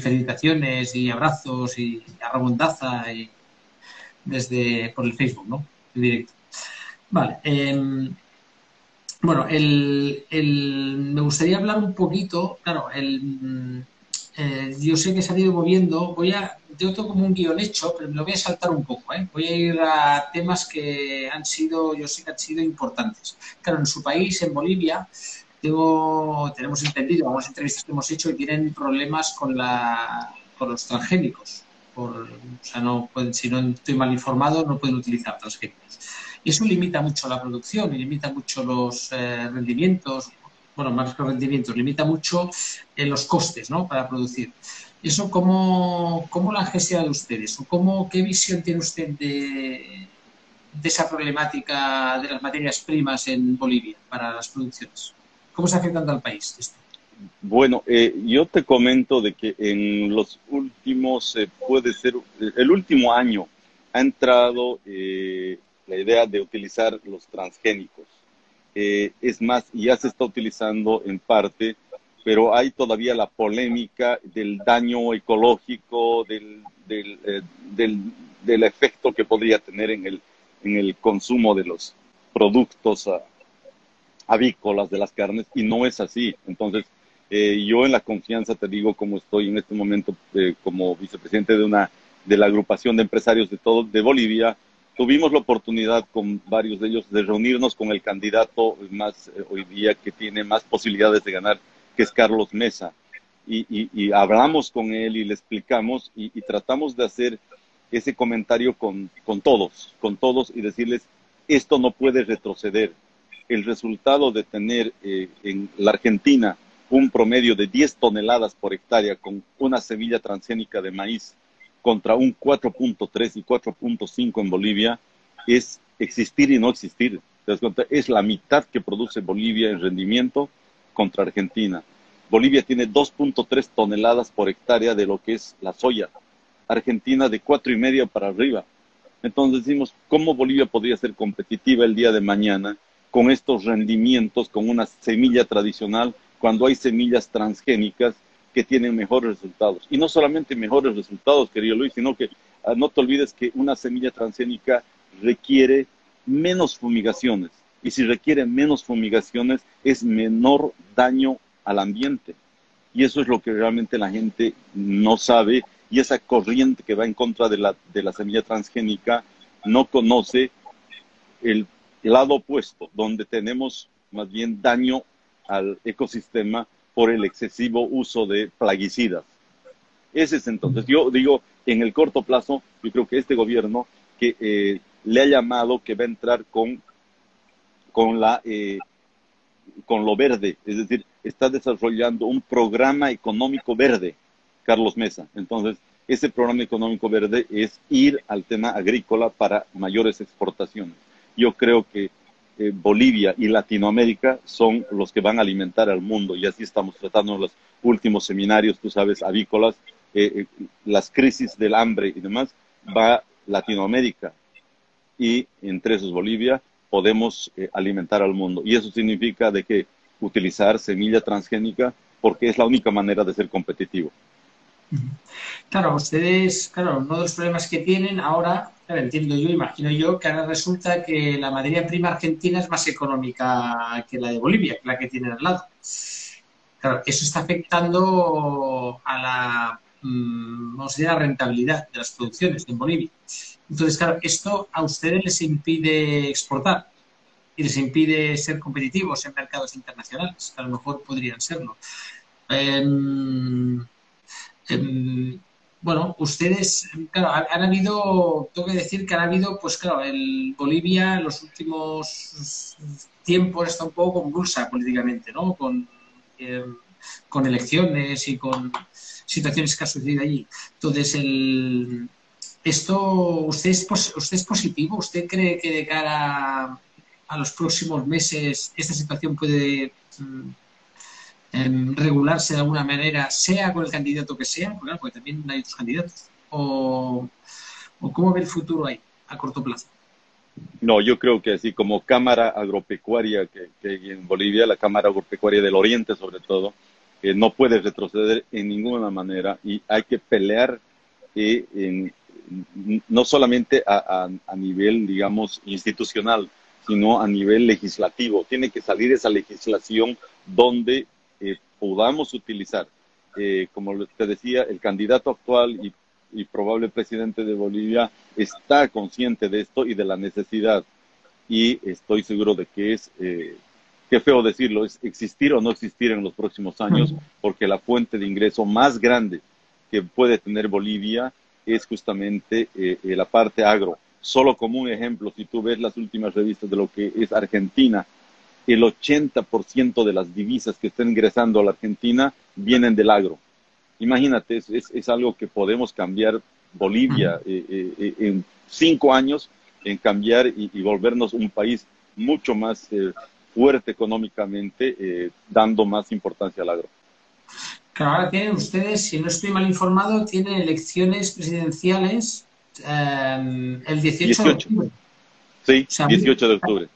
Speaker 2: felicitaciones y abrazos y a y desde por el Facebook, ¿no? En directo. Vale. Em, bueno, el, me gustaría hablar un poquito, claro, el, eh, yo sé que se ha ido moviendo. Voy a, yo tengo como un guion hecho, pero me lo voy a saltar un poco. ¿eh? Voy a ir a temas que han sido, yo sé que han sido importantes. Claro, en su país, en Bolivia, tenemos entendido, vamos a entrevistas que hemos hecho, y tienen problemas con, la, con los transgénicos. Por, o sea, no pueden, si no estoy mal informado, no pueden utilizar transgénicos. Y eso limita mucho la producción y limita mucho los eh, rendimientos, bueno, más que rendimientos, limita mucho en los costes ¿no? para producir. ¿Eso cómo, cómo lo han gestionado ustedes? ¿O cómo, qué visión tiene usted de, de esa problemática de las materias primas en Bolivia para las producciones? ¿Cómo está afectando al país esto?
Speaker 3: Bueno, eh, yo te comento de que en los últimos, eh, puede ser, el último año ha entrado eh, la idea de utilizar los transgénicos. Eh, es más, ya se está utilizando en parte, pero hay todavía la polémica del daño ecológico, del, del, eh, del, efecto que podría tener en el, en el consumo de los productos ah, avícolas de las carnes, y no es así. Entonces, eh, yo en la confianza te digo como estoy en este momento como vicepresidente de una de la agrupación de empresarios de todo de Bolivia, tuvimos la oportunidad con varios de ellos de reunirnos con el candidato más eh, hoy día que tiene más posibilidades de ganar, que es Carlos Mesa. Y, hablamos con él y le explicamos y, tratamos de hacer ese comentario con, con, todos, con todos y decirles, esto no puede retroceder. El resultado de tener eh, en la Argentina un promedio de 10 toneladas por hectárea con una semilla transgénica de maíz contra un 4.3 y 4.5 en Bolivia es existir y no existir. Es la mitad que produce Bolivia en rendimiento contra Argentina. Bolivia tiene 2.3 toneladas por hectárea de lo que es la soya. Argentina de cuatro y media para arriba. Entonces decimos, ¿cómo Bolivia podría ser competitiva el día de mañana con estos rendimientos, con una semilla tradicional, cuando hay semillas transgénicas que tienen mejores resultados. Y no solamente mejores resultados, querido Luis, sino que ah, no te olvides que una semilla transgénica requiere menos fumigaciones. Y si requiere menos fumigaciones, es menor daño al ambiente. Y eso es lo que realmente la gente no sabe. Y esa corriente que va en contra de la, de la semilla transgénica no conoce el lado opuesto, donde tenemos más bien daño al ecosistema por el excesivo uso de plaguicidas. Ese es entonces, yo digo, en el corto plazo, yo creo que este gobierno que eh, le ha llamado que va a entrar con, con, la, eh, con lo verde, es decir, está desarrollando un programa económico verde, Carlos Mesa. Entonces, ese programa económico verde es ir al tema agrícola para mayores exportaciones. Yo creo que eh, Bolivia y Latinoamérica son los que van a alimentar al mundo y así estamos tratando los últimos seminarios, tú sabes, avícolas, eh, las crisis del hambre y demás, va Latinoamérica y entre esos Bolivia podemos alimentar al mundo. Y eso significa de que utilizar semilla transgénica porque es la única manera de ser competitivo.
Speaker 2: Claro, ustedes, claro, uno de los problemas que tienen ahora, entiendo yo, imagino yo, que ahora resulta que la materia prima argentina es más económica que la de Bolivia, que la que tienen al lado. Claro, eso está afectando a la, mm, vamos a la rentabilidad de las producciones en Bolivia. Entonces, claro, esto a ustedes les impide exportar y les impide ser competitivos en mercados internacionales, que a lo mejor podrían serlo. Em, em, bueno, ustedes, claro, han, habido, tengo que decir que han habido, pues claro, el Bolivia en los últimos tiempos está un poco convulsa políticamente, ¿no? Con, em, con elecciones y con situaciones que ha sucedido allí. Entonces, el, esto, ¿usted es, ¿usted es positivo? ¿Usted cree que de cara a los próximos meses esta situación puede mm, regularse de alguna manera, sea con el candidato que sea, porque, también hay otros candidatos, o, cómo ve el futuro ahí, a corto plazo.
Speaker 3: No, yo creo que así como Cámara Agropecuaria que, hay en Bolivia, la Cámara Agropecuaria del Oriente sobre todo, no puede retroceder en ninguna manera y hay que pelear eh, no solamente a, a, nivel, digamos, institucional, sino a nivel legislativo. Tiene que salir esa legislación donde podamos utilizar, eh, como te decía, el candidato actual y, probable presidente de Bolivia está consciente de esto y de la necesidad. Y estoy seguro de que es, eh, qué feo decirlo, es existir o no existir en los próximos años, porque la fuente de ingreso más grande que puede tener Bolivia es justamente la parte agro Solo como un ejemplo, si tú ves las últimas revistas de lo que es Argentina, el 80% de las divisas que están ingresando a la Argentina vienen del agro. Imagínate, es, es, algo que podemos cambiar Bolivia eh, eh, eh, en cinco años, en cambiar y, volvernos un país mucho más fuerte económicamente, dando más importancia al agro.
Speaker 2: Claro, ahora tienen ustedes, si no estoy mal informado, tienen elecciones presidenciales Em, el 18, de octubre.
Speaker 3: Sí, 18 de octubre.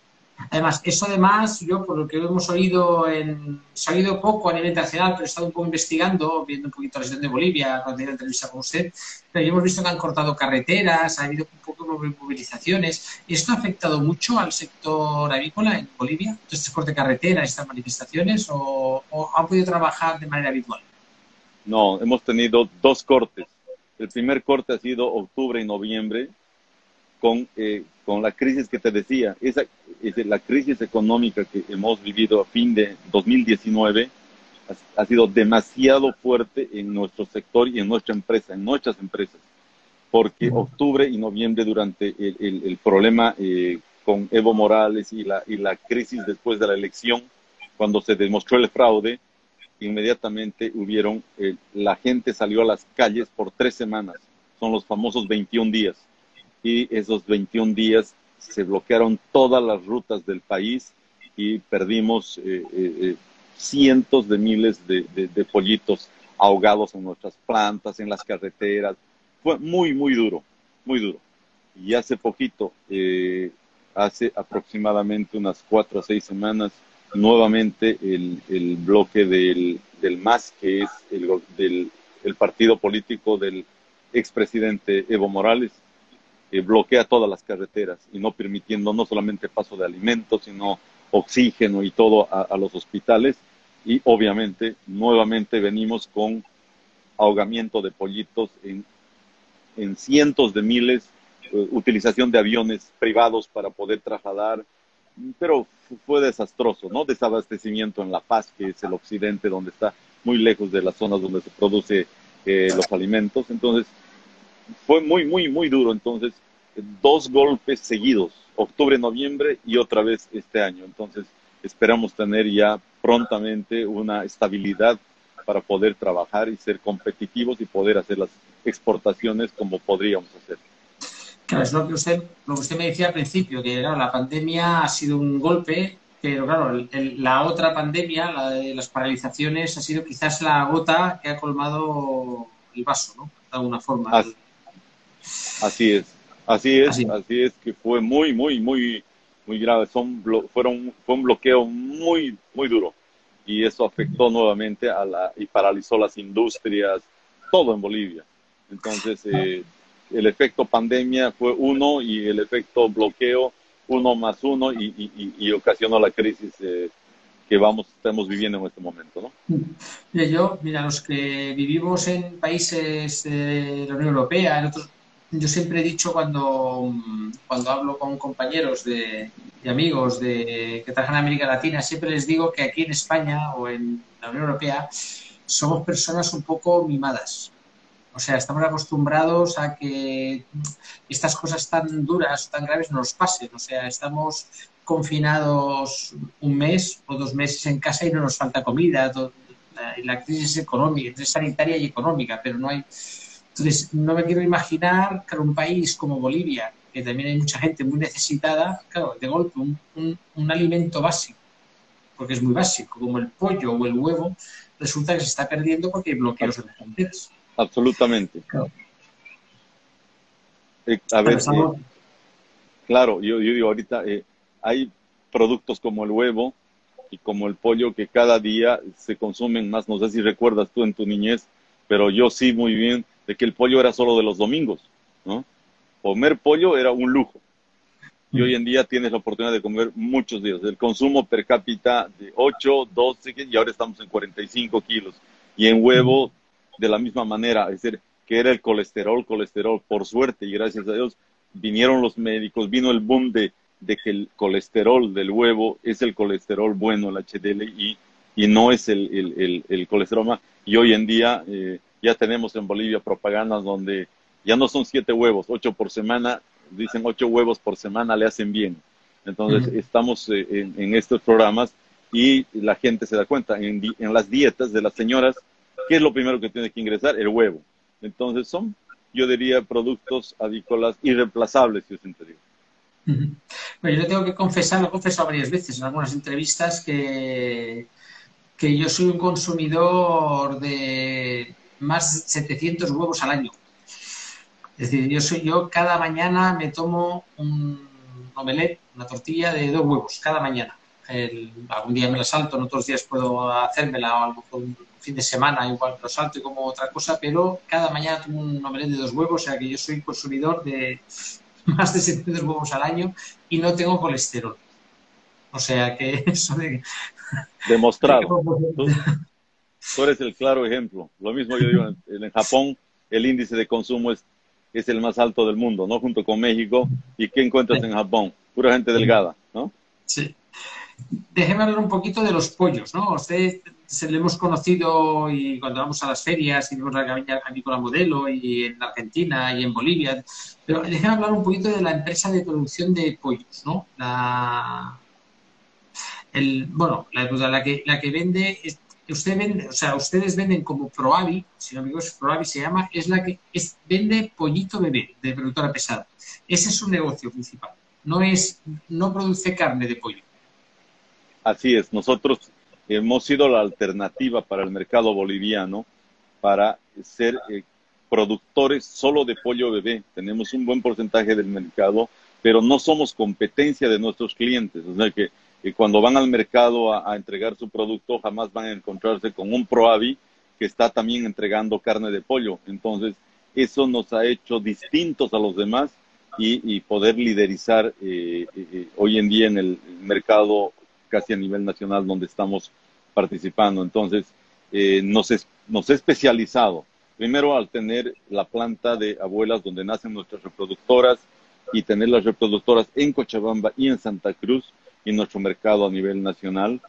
Speaker 2: Además, eso además, yo por lo que hemos oído, en, se ha oído poco a nivel internacional, pero he estado un poco investigando, viendo un poquito la situación de Bolivia, cuando tenía entrevista con usted, pero hemos visto que han cortado carreteras, ha habido un poco de movilizaciones. ¿Esto ha afectado mucho al sector avícola en Bolivia? ¿Este corte de carreteras, estas manifestaciones, o, o han podido trabajar de manera habitual?
Speaker 3: No, hemos tenido dos cortes el primer corte ha sido octubre y noviembre con, eh, con la crisis que te decía. Esa, la crisis económica que hemos vivido a fin de 2019 ha, sido demasiado fuerte en nuestro sector y en nuestra empresa, en nuestras empresas. Porque octubre y noviembre durante el, el, problema eh, con Evo Morales y la, y la crisis después de la elección, cuando se demostró el fraude, inmediatamente hubieron, eh, la gente salió a las calles por tres semanas, son los famosos 21 días, y esos 21 días se bloquearon todas las rutas del país y perdimos eh, eh, cientos de miles de, pollitos ahogados en nuestras plantas, en las carreteras. Fue muy, muy duro, muy duro. Y hace poquito, hace aproximadamente unas cuatro o seis semanas, nuevamente el, bloque del, del, MAS, que es el, el partido político del expresidente Evo Morales, que bloquea todas las carreteras y no permitiendo no solamente paso de alimentos, sino oxígeno y todo a, los hospitales. Y obviamente, nuevamente venimos con ahogamiento de pollitos en, en cientos de miles, eh, utilización de aviones privados para poder trasladar pero fue desastroso, ¿no? Desabastecimiento en La Paz, que es el occidente, donde está muy lejos de las zonas donde se produce eh, los alimentos. Entonces, fue muy, muy, muy duro. Entonces, dos golpes seguidos, octubre, noviembre y otra vez este año. Entonces, esperamos tener ya prontamente una estabilidad para poder trabajar y ser competitivos y poder hacer las exportaciones como podríamos hacer.
Speaker 2: Claro, es lo que usted, lo que usted me decía al principio, que la pandemia ha sido un golpe, pero claro, la otra pandemia, la de las paralizaciones, ha sido quizás la gota que ha colmado el vaso, ¿no? De alguna forma.
Speaker 3: Así, es, así es, así. es que fue muy, muy, muy, muy grave. Son fueron, fue un bloqueo muy, muy duro y eso afectó nuevamente a la y paralizó las industrias, todo en Bolivia. Entonces, eh, el efecto pandemia fue uno y el efecto bloqueo uno más uno y, ocasionó la crisis eh, que vamos estamos viviendo en este momento, ¿no?
Speaker 2: Mira, yo, mira, los que vivimos en países de la Unión Europea, en otros, yo siempre he dicho cuando, cuando hablo con compañeros de, amigos de, que trabajan en América Latina, siempre les digo que aquí en España o en la Unión Europea somos personas un poco mimadas. O sea, estamos acostumbrados a que estas cosas tan duras, tan graves no nos pasen. O sea, estamos confinados un mes o dos meses en casa y no nos falta comida. La crisis económica, crisis sanitaria y económica, pero no hay. Entonces, no me quiero imaginar que un país como Bolivia, que también hay mucha gente muy necesitada, claro, de golpe un, un alimento básico, porque es muy básico, como el pollo o el huevo, resulta que se está perdiendo porque hay bloqueos en las fronteras.
Speaker 3: Absolutamente. Claro. Eh, a ver, eh, claro, yo, yo, digo ahorita, eh, hay productos como el huevo y como el pollo que cada día se consumen más. No sé si recuerdas tú en tu niñez, pero yo sí muy bien de que el pollo era solo de los domingos, ¿no? Comer pollo era un lujo. Y hoy en día tienes la oportunidad de comer muchos días. El consumo per cápita de 8, 12, y ahora estamos en 45 kilos. Y en huevo de la misma manera, es decir, que era el colesterol, colesterol, por suerte y gracias a Dios, vinieron los médicos, vino el boom de, de que el colesterol del huevo es el colesterol bueno, el HDL, y, y no es el, el, el, colesterol más. Y hoy en día eh, ya tenemos en Bolivia propagandas donde ya no son siete huevos, ocho por semana, dicen ocho huevos por semana le hacen bien. Entonces, estamos eh, en, en, estos programas y la gente se da cuenta, en, en las dietas de las señoras, ¿qué es lo primero que tiene que ingresar? El huevo. Entonces son, yo diría, productos avícolas irreemplazables, yo siempre digo.
Speaker 2: Bueno, yo tengo que confesar, lo he confesado varias veces en algunas entrevistas, que, que yo soy un consumidor de más de 700 huevos al año. Es decir, yo soy yo cada mañana me tomo un omelette, una tortilla de dos huevos, cada mañana. algún día me la salto, en otros días puedo hacérmela o a lo mejor fin de semana igual lo salto y como otra cosa, pero cada mañana tomo un omelette de dos huevos, o sea que yo soy consumidor de <laughs> más de 700 huevos al año y no tengo colesterol. O sea que <laughs> eso de...
Speaker 3: Demostrado. <laughs> Tú, eres el claro ejemplo. Lo mismo yo digo, en, Japón el índice de consumo es, es el más alto del mundo, ¿no? Junto con México. ¿Y qué encuentras en Japón? Pura gente delgada, ¿no?
Speaker 2: Sí. Déjeme hablar un poquito de los pollos, ¿no? Usted se le hemos conocido y cuando vamos a las ferias y vemos la la modelo y en Argentina y en Bolivia. Pero déjeme hablar un poquito de la empresa de producción de pollos, ¿no? La, el, bueno, la, que, la que vende, usted vende, o sea, ustedes venden como Proavi, si no me equivoco, Proavi se llama, es la que es, vende pollito bebé de productora pesada. Ese es su negocio principal. No es, no produce carne de pollo.
Speaker 3: Así es, nosotros hemos sido la alternativa para el mercado boliviano para ser eh, productores solo de pollo bebé. Tenemos un buen porcentaje del mercado, pero no somos competencia de nuestros clientes. O sea que, cuando van al mercado a, entregar su producto, jamás van a encontrarse con un Proavi que está también entregando carne de pollo. Entonces, eso nos ha hecho distintos a los demás y, poder liderizar eh, eh, hoy en día en el mercado casi a nivel nacional donde estamos participando. Entonces, eh, nos, nos he especializado, primero al tener la planta de abuelas donde nacen nuestras reproductoras y tener las reproductoras en Cochabamba y en Santa Cruz y nuestro mercado a nivel nacional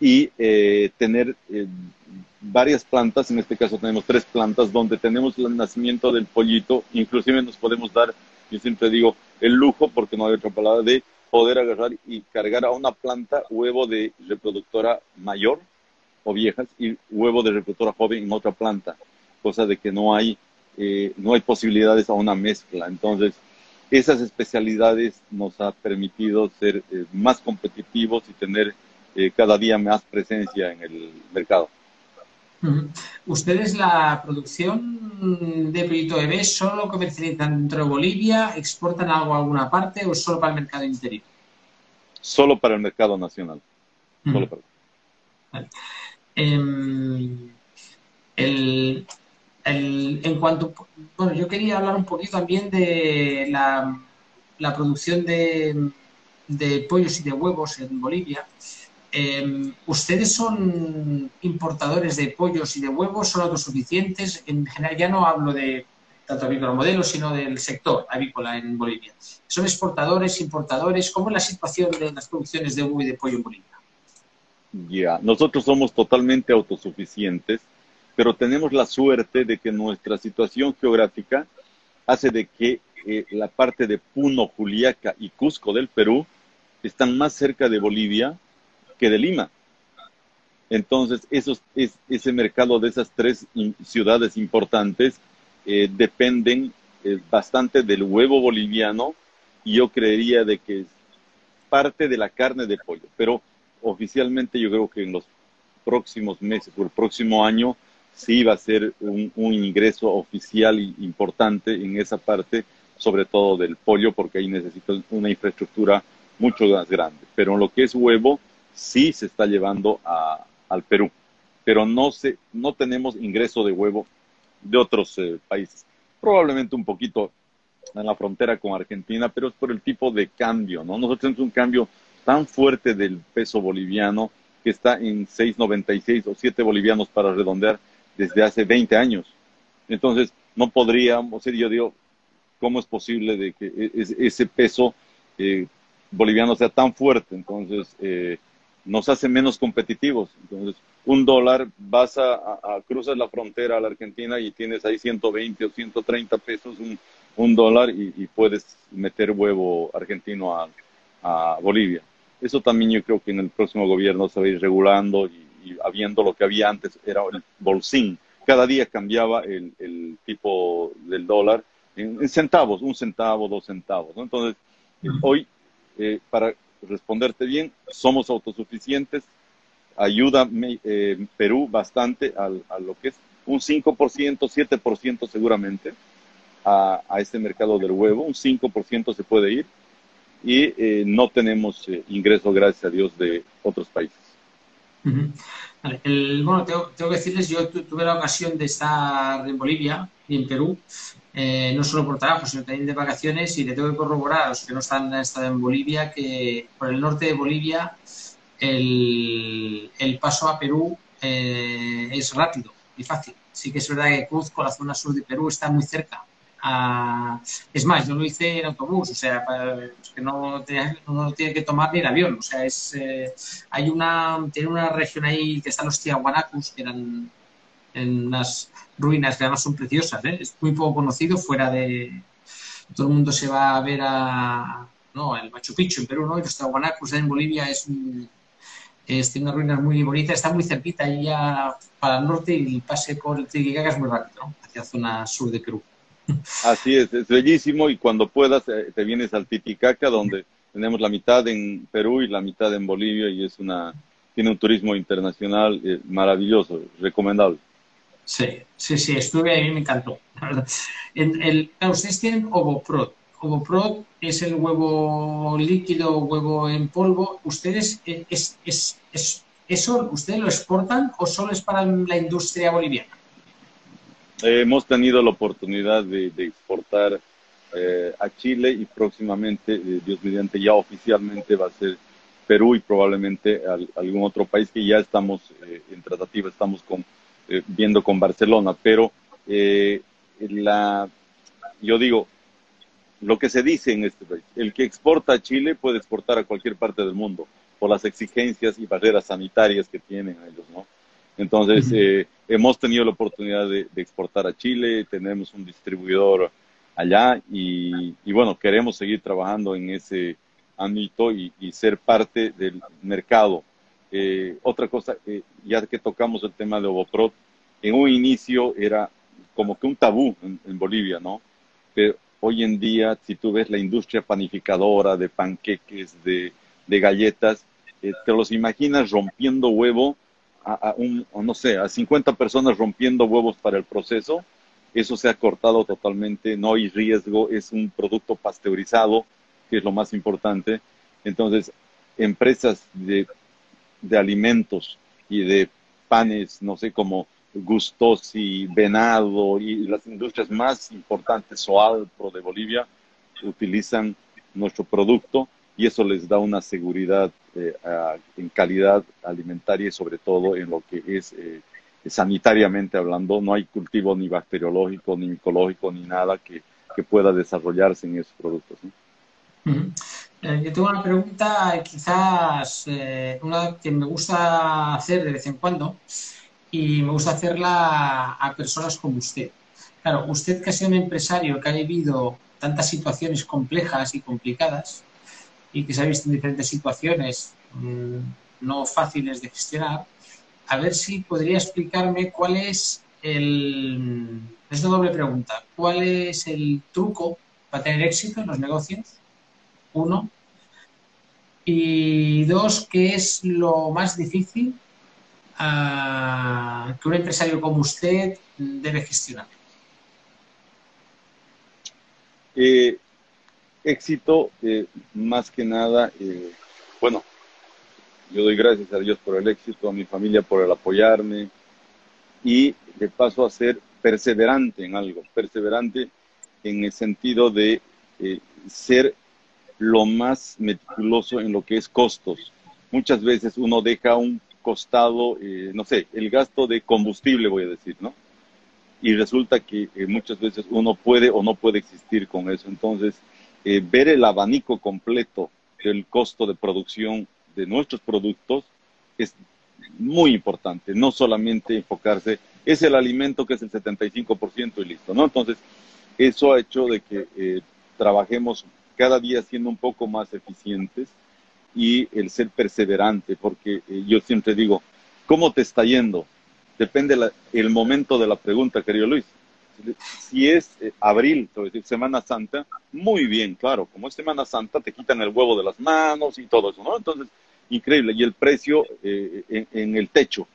Speaker 3: y eh, tener eh, varias plantas, en este caso tenemos tres plantas donde tenemos el nacimiento del pollito, inclusive nos podemos dar, yo siempre digo, el lujo, porque no hay otra palabra, de poder agarrar y cargar a una planta huevo de reproductora mayor o viejas y huevo de reproductora joven en otra planta, cosa de que no hay, eh, no hay posibilidades a una mezcla. Entonces, esas especialidades nos ha permitido ser eh, más competitivos y tener eh, cada día más presencia en el mercado.
Speaker 2: ¿Ustedes la producción de Proyecto EB solo comercializan dentro de Bolivia, exportan algo a alguna parte o solo para el mercado interior?
Speaker 3: Solo para el mercado nacional. Solo para...
Speaker 2: Em, el, en cuanto, bueno, yo quería hablar un poquito también de la, producción de, de, pollos y de huevos en Bolivia. Em, ¿Ustedes son importadores de pollos y de huevos? ¿Son autosuficientes? En general, ya no hablo de tanto modelo, sino del sector avícola en Bolivia. ¿Son exportadores, importadores? ¿Cómo es la situación de las producciones de huevo y de pollo en Bolivia?
Speaker 3: Ya, nosotros somos totalmente autosuficientes pero tenemos la suerte de que nuestra situación geográfica hace de que eh, la parte de Puno, Juliaca y Cusco del Perú están más cerca de Bolivia que de Lima. Entonces, esos, es, ese mercado de esas tres ciudades importantes eh, dependen eh, bastante del huevo boliviano y yo creería de que es parte de la carne de pollo. Pero oficialmente yo creo que en los próximos meses o el próximo año sí va a ser un, ingreso oficial importante en esa parte, sobre todo del pollo, porque ahí necesita una infraestructura mucho más grande. Pero en lo que es huevo, sí se está llevando al Perú, pero no, se, no tenemos ingreso de huevo de otros eh, países. Probablemente un poquito en la frontera con Argentina, pero es por el tipo de cambio, ¿no? Nosotros tenemos un cambio tan fuerte del peso boliviano que está en 6.96 o 7 bolivianos para redondear, desde hace 20 años. Entonces, no podríamos, yo digo, ¿cómo es posible de que e-, ese peso eh, boliviano sea tan fuerte? Entonces, eh, nos hace menos competitivos. Entonces, un dólar, vas a, a, cruzar la frontera a la Argentina y tienes ahí 120 o 130 pesos un, un dólar y, puedes meter huevo argentino a, a, Bolivia. Eso también yo creo que en el próximo gobierno se va a ir regulando y, y habiendo lo que había antes, era el bolsín. Cada día cambiaba el, tipo del dólar en, centavos, un centavo, dos centavos. Entonces, hoy, eh, para responderte bien, somos autosuficientes, ayuda eh, Perú bastante a, lo que es un 5%, 7% seguramente a, este mercado del huevo, un 5% se puede ir y eh, no tenemos ingreso, gracias a Dios, de otros países
Speaker 2: bueno, tengo, que decirles, yo tuve la ocasión de estar en Bolivia y en Perú, eh, no solo por trabajo, sino también de vacaciones, y le tengo que corroborar a los que no están estado en Bolivia que por el norte de Bolivia el, paso a Perú eh, es rápido y fácil. Sí que es verdad que Cuzco, la zona sur de Perú, está muy cerca es más, yo lo hice en autobús, o sea, que no, no tiene que tomar ni el avión, o sea, es, eh, hay una, tiene una región ahí que están los Tiahuanacus, que eran en unas ruinas que además son preciosas, ¿eh? es muy poco conocido fuera de... Todo el mundo se va a ver a, no, el Machu Picchu en Perú, ¿no? Y los Tiahuanacus en Bolivia es, es tiene unas ruinas muy bonitas, está muy cerquita ahí ya para el norte y pase por el Titicaca es muy rápido, ¿no? Hacia zona sur de Perú.
Speaker 3: Así es, es bellísimo y cuando puedas eh, te vienes al Titicaca donde tenemos la mitad en Perú y la mitad en Bolivia y es una tiene un turismo internacional eh, maravilloso, recomendable.
Speaker 2: Sí, sí, sí, estuve ahí me encantó. En el, ustedes tienen Ovoprod. Ovoprod es el huevo líquido, huevo en polvo. ¿Ustedes eh, es, es, eso ustedes lo exportan o solo es para la industria boliviana?
Speaker 3: Hemos tenido la oportunidad de, exportar eh, a Chile y próximamente, eh, Dios mediante, ya oficialmente va a ser Perú y probablemente algún otro país que ya estamos eh, en tratativa, estamos con, viendo con Barcelona, pero la, yo digo, lo que se dice en este país, el que exporta a Chile puede exportar a cualquier parte del mundo por las exigencias y barreras sanitarias que tienen ellos, ¿no? Entonces, eh, hemos tenido la oportunidad de, exportar a Chile, tenemos un distribuidor allá y, bueno, queremos seguir trabajando en ese ámbito y, ser parte del mercado. Eh, otra cosa, eh, ya que tocamos el tema de Ovoprot, en un inicio era como que un tabú en, Bolivia, ¿no? Pero hoy en día, si tú ves la industria panificadora de panqueques, de, de galletas, eh, te los imaginas rompiendo huevo a, un, no sé, a 50 personas rompiendo huevos para el proceso. Eso se ha cortado totalmente, no hay riesgo, es un producto pasteurizado, que es lo más importante. Entonces, empresas de, de alimentos y de panes, no sé, como Gustosi, Venado y las industrias más importantes, Soalpro de Bolivia, utilizan nuestro producto y eso les da una seguridad eh, en calidad alimentaria y sobre todo en lo que es eh, sanitariamente hablando. No hay cultivo ni bacteriológico, ni micológico, ni nada que, que pueda desarrollarse en esos productos.
Speaker 2: Eh, yo tengo una pregunta, quizás una que me gusta hacer de vez en cuando y me gusta hacerla a personas como usted. Claro, usted que ha sido un empresario que ha vivido tantas situaciones complejas y complicadas, y que se ha visto en diferentes situaciones mm, no fáciles de gestionar, a ver si podría explicarme cuál es el... Es una doble pregunta. ¿Cuál es el truco para tener éxito en los negocios? Uno. Y dos, ¿qué es lo más difícil ah, que un empresario como usted debe gestionar?
Speaker 3: Eh, éxito, eh, más que nada, eh, bueno, yo doy gracias a Dios por el éxito, a mi familia por el apoyarme y de paso a ser perseverante en algo, perseverante en el sentido de eh, ser lo más meticuloso en lo que es costos. Muchas veces uno deja un costado, no sé, el gasto de combustible, voy a decir, ¿no? Y resulta que muchas veces uno puede o no puede existir con eso. Entonces, eh, ver el abanico completo del costo de producción de nuestros productos es muy importante, no solamente enfocarse, es el alimento que es el 75% y listo, ¿no? Entonces, eso ha hecho de que eh, trabajemos cada día siendo un poco más eficientes y el ser perseverante, porque eh, yo siempre digo, ¿cómo te está yendo? Depende el momento de la pregunta, querido Luis si es eh, abril, Semana Santa, muy bien, claro, como es Semana Santa, te quitan el huevo de las manos y todo eso, ¿no? Entonces, increíble. Y el precio eh, en, el techo.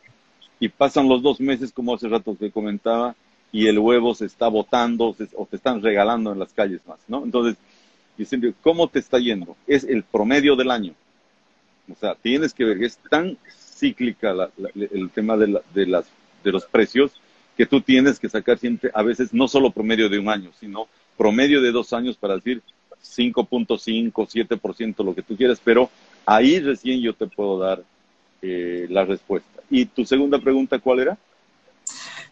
Speaker 3: Y pasan los dos meses, como hace rato te comentaba, y el huevo se está botando o te están regalando en las calles más, ¿no? Entonces, ¿cómo te está yendo? Es el promedio del año. O sea, tienes que ver, es tan cíclica el tema de, de, las, de los precios que tú tienes que sacar siempre, a veces no solo promedio de un año, sino promedio de dos años para decir 5.5, 7%, lo que tú quieras, pero ahí recién yo te puedo dar eh, la respuesta. ¿Y tu segunda pregunta cuál era?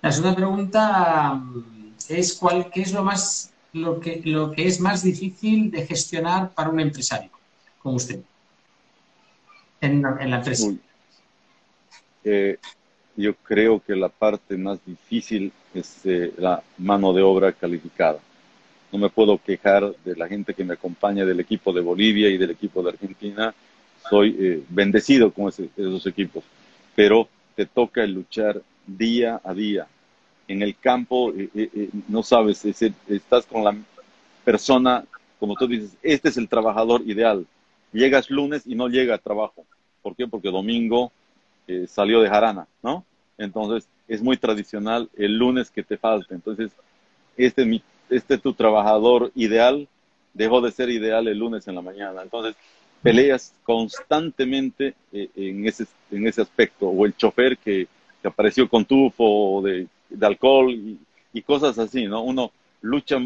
Speaker 2: La segunda pregunta mm, es cuál, qué es lo más lo que, lo que es más difícil de gestionar para un empresario como usted en, la empresa.
Speaker 3: Eh, yo creo que la parte más difícil es eh, la mano de obra calificada. No me puedo quejar de la gente que me acompaña del equipo de Bolivia y del equipo de Argentina. Soy eh, bendecido con esos equipos, pero te toca luchar día a día. En el campo, eh, no sabes, estás con la persona, como tú dices, este es el trabajador ideal. Llegas lunes y no llega a trabajo. ¿Por qué? Porque domingo eh, salió de jarana, ¿no? Entonces es muy tradicional el lunes que te falta. Entonces, este, este tu trabajador ideal dejó de ser ideal el lunes en la mañana. Entonces, peleas constantemente eh, en, ese, en ese aspecto. O el chofer que, que apareció con tufo de, de alcohol y, y, cosas así, ¿no? Uno lucha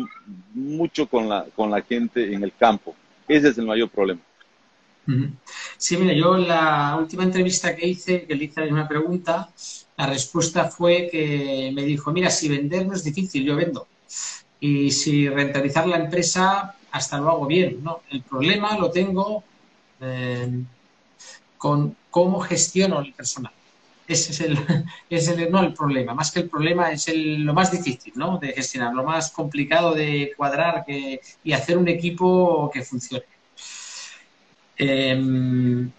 Speaker 3: mucho con la, con la gente en el campo. Ese es el mayor problema.
Speaker 2: Sí, mira, yo en la última entrevista que hice, que le hice una pregunta, la respuesta fue que me dijo, mira, si vender no es difícil, yo vendo. Y si rentabilizar la empresa, hasta lo hago bien. ¿no? El problema lo tengo eh, con cómo gestiono el personal. Ese es el, <laughs> es el, no el problema, más que el problema es el, lo más difícil ¿no? de gestionar, lo más complicado de cuadrar y hacer un equipo que funcione. Em,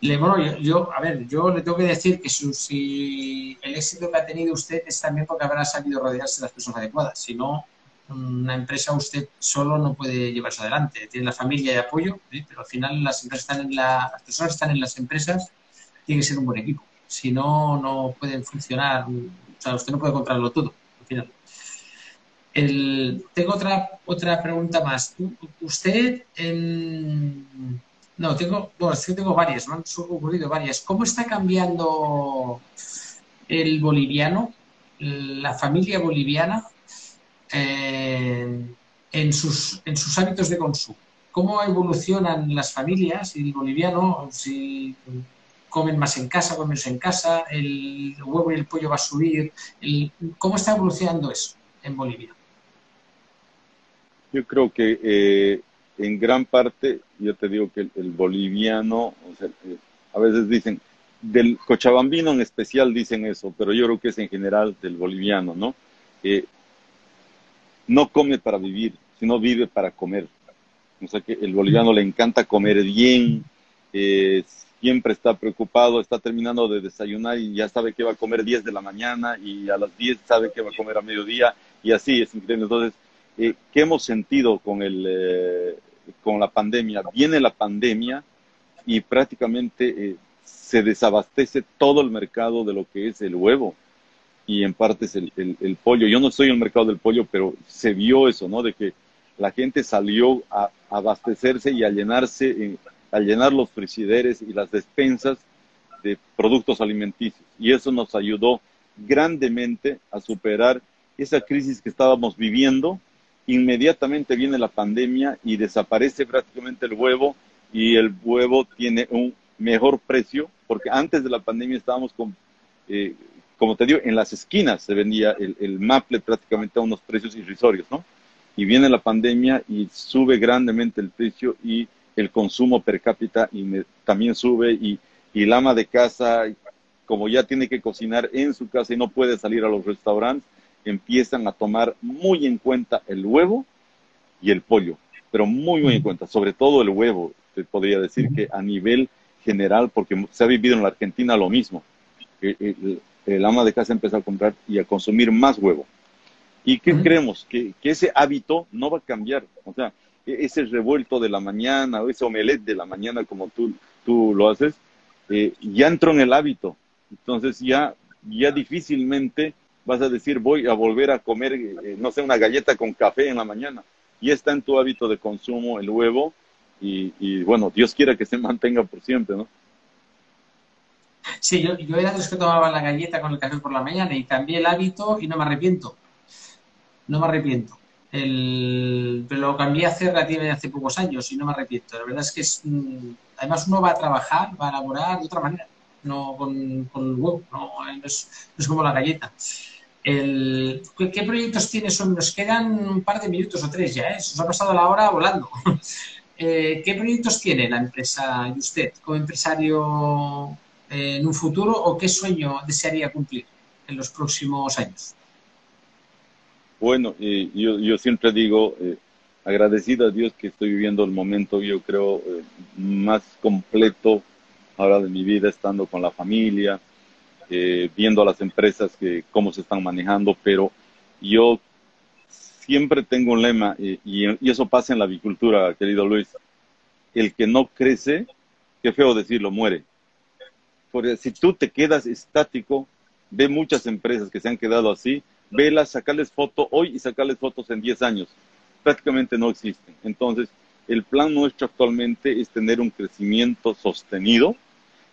Speaker 2: le, bueno, yo, a ver, yo le tengo que decir que si el éxito que ha tenido usted es también porque habrá sabido rodearse de las personas adecuadas. Si no, Una empresa usted solo no puede llevarse adelante. Tiene la familia de apoyo, pero al final las empresas están en la, las personas están en las empresas tiene que ser un buen equipo. Si no, no pueden funcionar. O sea, usted no puede controlarlo todo. Al final. Tengo otra, otra pregunta más. Usted en... No, tengo, bueno, es que tengo varias, me han ocurrido varias. ¿Cómo está cambiando el boliviano, la familia boliviana, eh, en, sus, en sus hábitos de consumo? ¿Cómo evolucionan las familias y el boliviano? Si comen más en casa, comen menos en casa, el huevo y el pollo va a subir. ¿Cómo está evolucionando eso en Bolivia?
Speaker 3: Yo creo que eh, en gran parte, yo te digo que el, boliviano, eh, a veces dicen, del cochabambino en especial dicen eso, pero yo creo que es en general del boliviano, ¿no? no come para vivir, sino vive para comer. O sea que el boliviano le encanta comer bien, siempre está preocupado, está terminando de desayunar y ya sabe que va a comer 10 de la mañana y a las 10 sabe que va a comer a mediodía y así es increíble. Entonces, eh, ¿qué hemos sentido con, el, eh, con la pandemia? Viene la pandemia y prácticamente eh, se desabastece todo el mercado de lo que es el huevo y en parte es el, el, pollo. Yo no soy el mercado del pollo, pero se vio eso, ¿no? De que la gente salió a, abastecerse y a llenarse, a llenar los frigideres y las despensas de productos alimenticios. Y eso nos ayudó grandemente a superar esa crisis que estábamos viviendo inmediatamente viene la pandemia y desaparece prácticamente el huevo y el huevo tiene un mejor precio, porque antes de la pandemia estábamos con, eh, como te digo, en las esquinas se vendía el, maple prácticamente a unos precios irrisorios, ¿no? Y viene la pandemia y sube grandemente el precio y el consumo per cápita y también sube y, y el ama de casa, como ya tiene que cocinar en su casa y no puede salir a los restaurantes, empiezan a tomar muy en cuenta el huevo y el pollo, pero muy, muy en cuenta, sobre todo el huevo, te podría decir que a nivel general, porque se ha vivido en la Argentina lo mismo. El, ama de casa empezó a comprar y a consumir más huevo. ¿Y qué creemos? Que, que, ese hábito no va a cambiar. O sea, e, ese revuelto de la mañana o ese omelette de la mañana como tú, tú lo haces, eh, ya entró en el hábito. Entonces ya, ya difícilmente vas a decir voy a volver a comer, eh, no sé, una galleta con café en la mañana. Y está en tu hábito de consumo el huevo y, bueno, Dios quiera que se <laughs> mantenga por siempre, ¿no?
Speaker 2: Sí, yo, yo era de los que tomaba la galleta con el café por la mañana y cambié el hábito y no me arrepiento. No me arrepiento. El, pero lo cambié hace relativamente hace pocos años y no me arrepiento. La verdad es que es, mm, además uno va a trabajar, va a elaborar de otra manera, no con, el huevo, no, no, es, no es como la galleta. El, ¿qué, proyectos tienes? Nos quedan un par de minutos o tres ya, ¿eh? Se os ha pasado la hora volando. <laughs> Eh, ¿Qué proyectos tiene la empresa y usted como empresario eh, en un futuro o qué sueño desearía cumplir en los próximos años?
Speaker 3: Bueno, yo, yo, siempre digo, eh, agradecido a Dios que estoy viviendo el momento, yo creo, más completo ahora de mi vida, estando con la familia, eh, viendo a las empresas que cómo se están manejando, pero yo siempre tengo un lema, y, eso pasa en la avicultura, querido Luis, el que no crece, qué feo decirlo, muere. Porque si tú te quedas estático, ve muchas empresas que se han quedado así, velas, sacarles foto hoy y sacarles fotos en 10 años. Prácticamente no existen. Entonces, el plan nuestro actualmente es tener un crecimiento sostenido,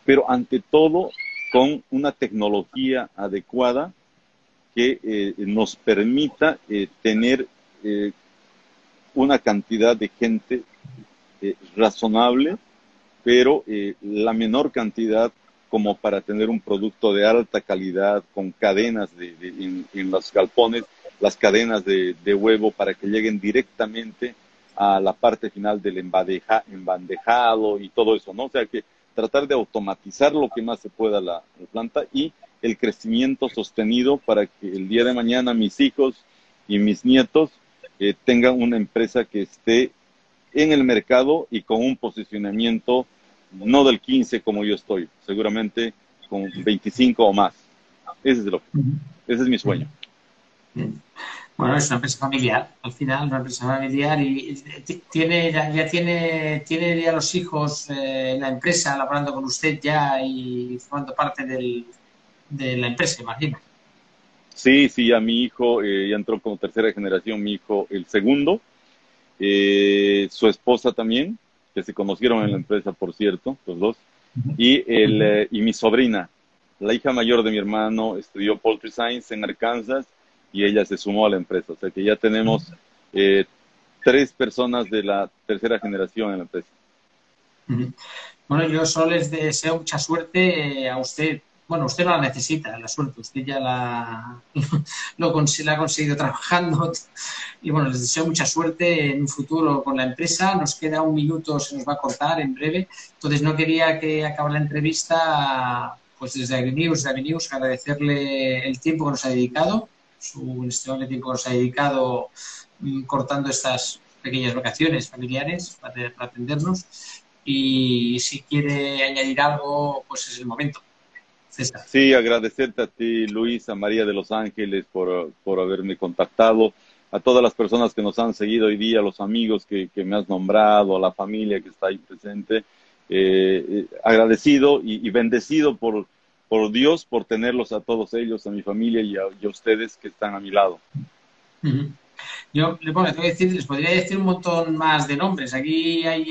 Speaker 3: pero ante todo con una tecnología adecuada que eh, nos permita eh, tener eh, una cantidad de gente razonable, pero la menor cantidad como para tener un producto de alta calidad con cadenas de, en, los galpones, las cadenas de, huevo para que lleguen directamente a la parte final del embandejado y todo eso, ¿no? O sea que tratar de automatizar lo que más se pueda la, planta y el crecimiento sostenido para que el día de mañana mis hijos y mis nietos eh, tengan una empresa que esté en el mercado y con un posicionamiento no del 15 como yo estoy, seguramente con 25 o más. Ese es, lo, ese es mi sueño.
Speaker 2: Bueno, es una empresa familiar, al final, una empresa familiar y tiene ya, tiene tiene ya los hijos eh, en la empresa, laborando con usted ya y formando parte del, de la empresa, imagino.
Speaker 3: Sí, sí, ya mi hijo eh, ya entró como tercera generación, mi hijo el segundo, eh, su esposa también, que se conocieron en la empresa, por cierto, los dos, y, el, y mi sobrina, la hija mayor de mi hermano, estudió Poultry Science en Arkansas y ella se sumó a la empresa. O sea que ya tenemos eh, tres personas de la tercera generación en la empresa.
Speaker 2: Bueno, yo solo les deseo mucha suerte a usted. Bueno, usted no la necesita, la suerte, usted ya <laughs> la, ha conseguido trabajando. Y bueno, les deseo mucha suerte en un futuro con la empresa. Nos queda un minuto, se nos va a cortar en breve. Entonces no quería que acabe la entrevista, pues desde Avenews, de agradecerle el tiempo que nos ha dedicado su inestimable tiempo que nos ha dedicado mm, cortando estas pequeñas vacaciones familiares para, atendernos. Y si quiere añadir algo, pues es el momento.
Speaker 3: César. Sí, agradecerte a ti, Luis, a María de los Ángeles por, por haberme contactado, a todas las personas que nos han seguido hoy día, a los amigos que, que me has nombrado, a la familia que está ahí presente. Eh, eh, agradecido y, y, bendecido por, por Dios, por tenerlos a todos ellos, a mi familia y a, ustedes que están a mi lado.
Speaker 2: Yo les, decir, les podría decir un montón más de nombres. Aquí hay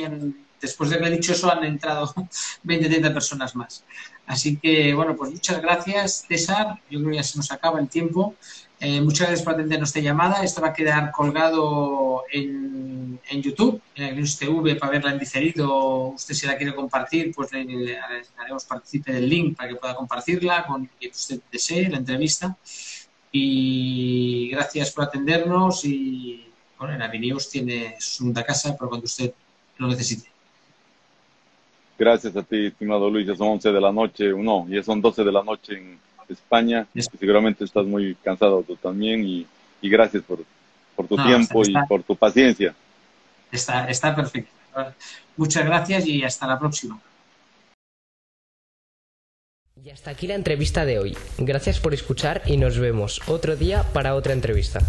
Speaker 2: después de haber dicho eso han entrado <laughs> 20, 30 personas más. Así que, bueno, pues muchas gracias, César. Yo creo que ya se nos acaba el tiempo. Eh, muchas gracias por atender nuestra llamada. Esto va a quedar colgado en, en YouTube, en News TV, para verla en diferido. Usted si la quiere compartir, pues le, haremos participe del link para que pueda compartirla con quien usted desee, la entrevista. Y gracias por atendernos y bueno, en Avinews tiene su segunda casa para cuando usted lo necesite.
Speaker 3: Gracias a ti, estimado Luis. Ya son 11 de la noche, no, ya son 12 de la noche en España. Seguramente estás muy cansado tú también y, gracias por, tu tiempo y por tu paciencia.
Speaker 2: Está, está perfecto. Muchas gracias y hasta la próxima.
Speaker 1: Y hasta aquí la entrevista de hoy. Gracias por escuchar y nos vemos otro día para otra entrevista.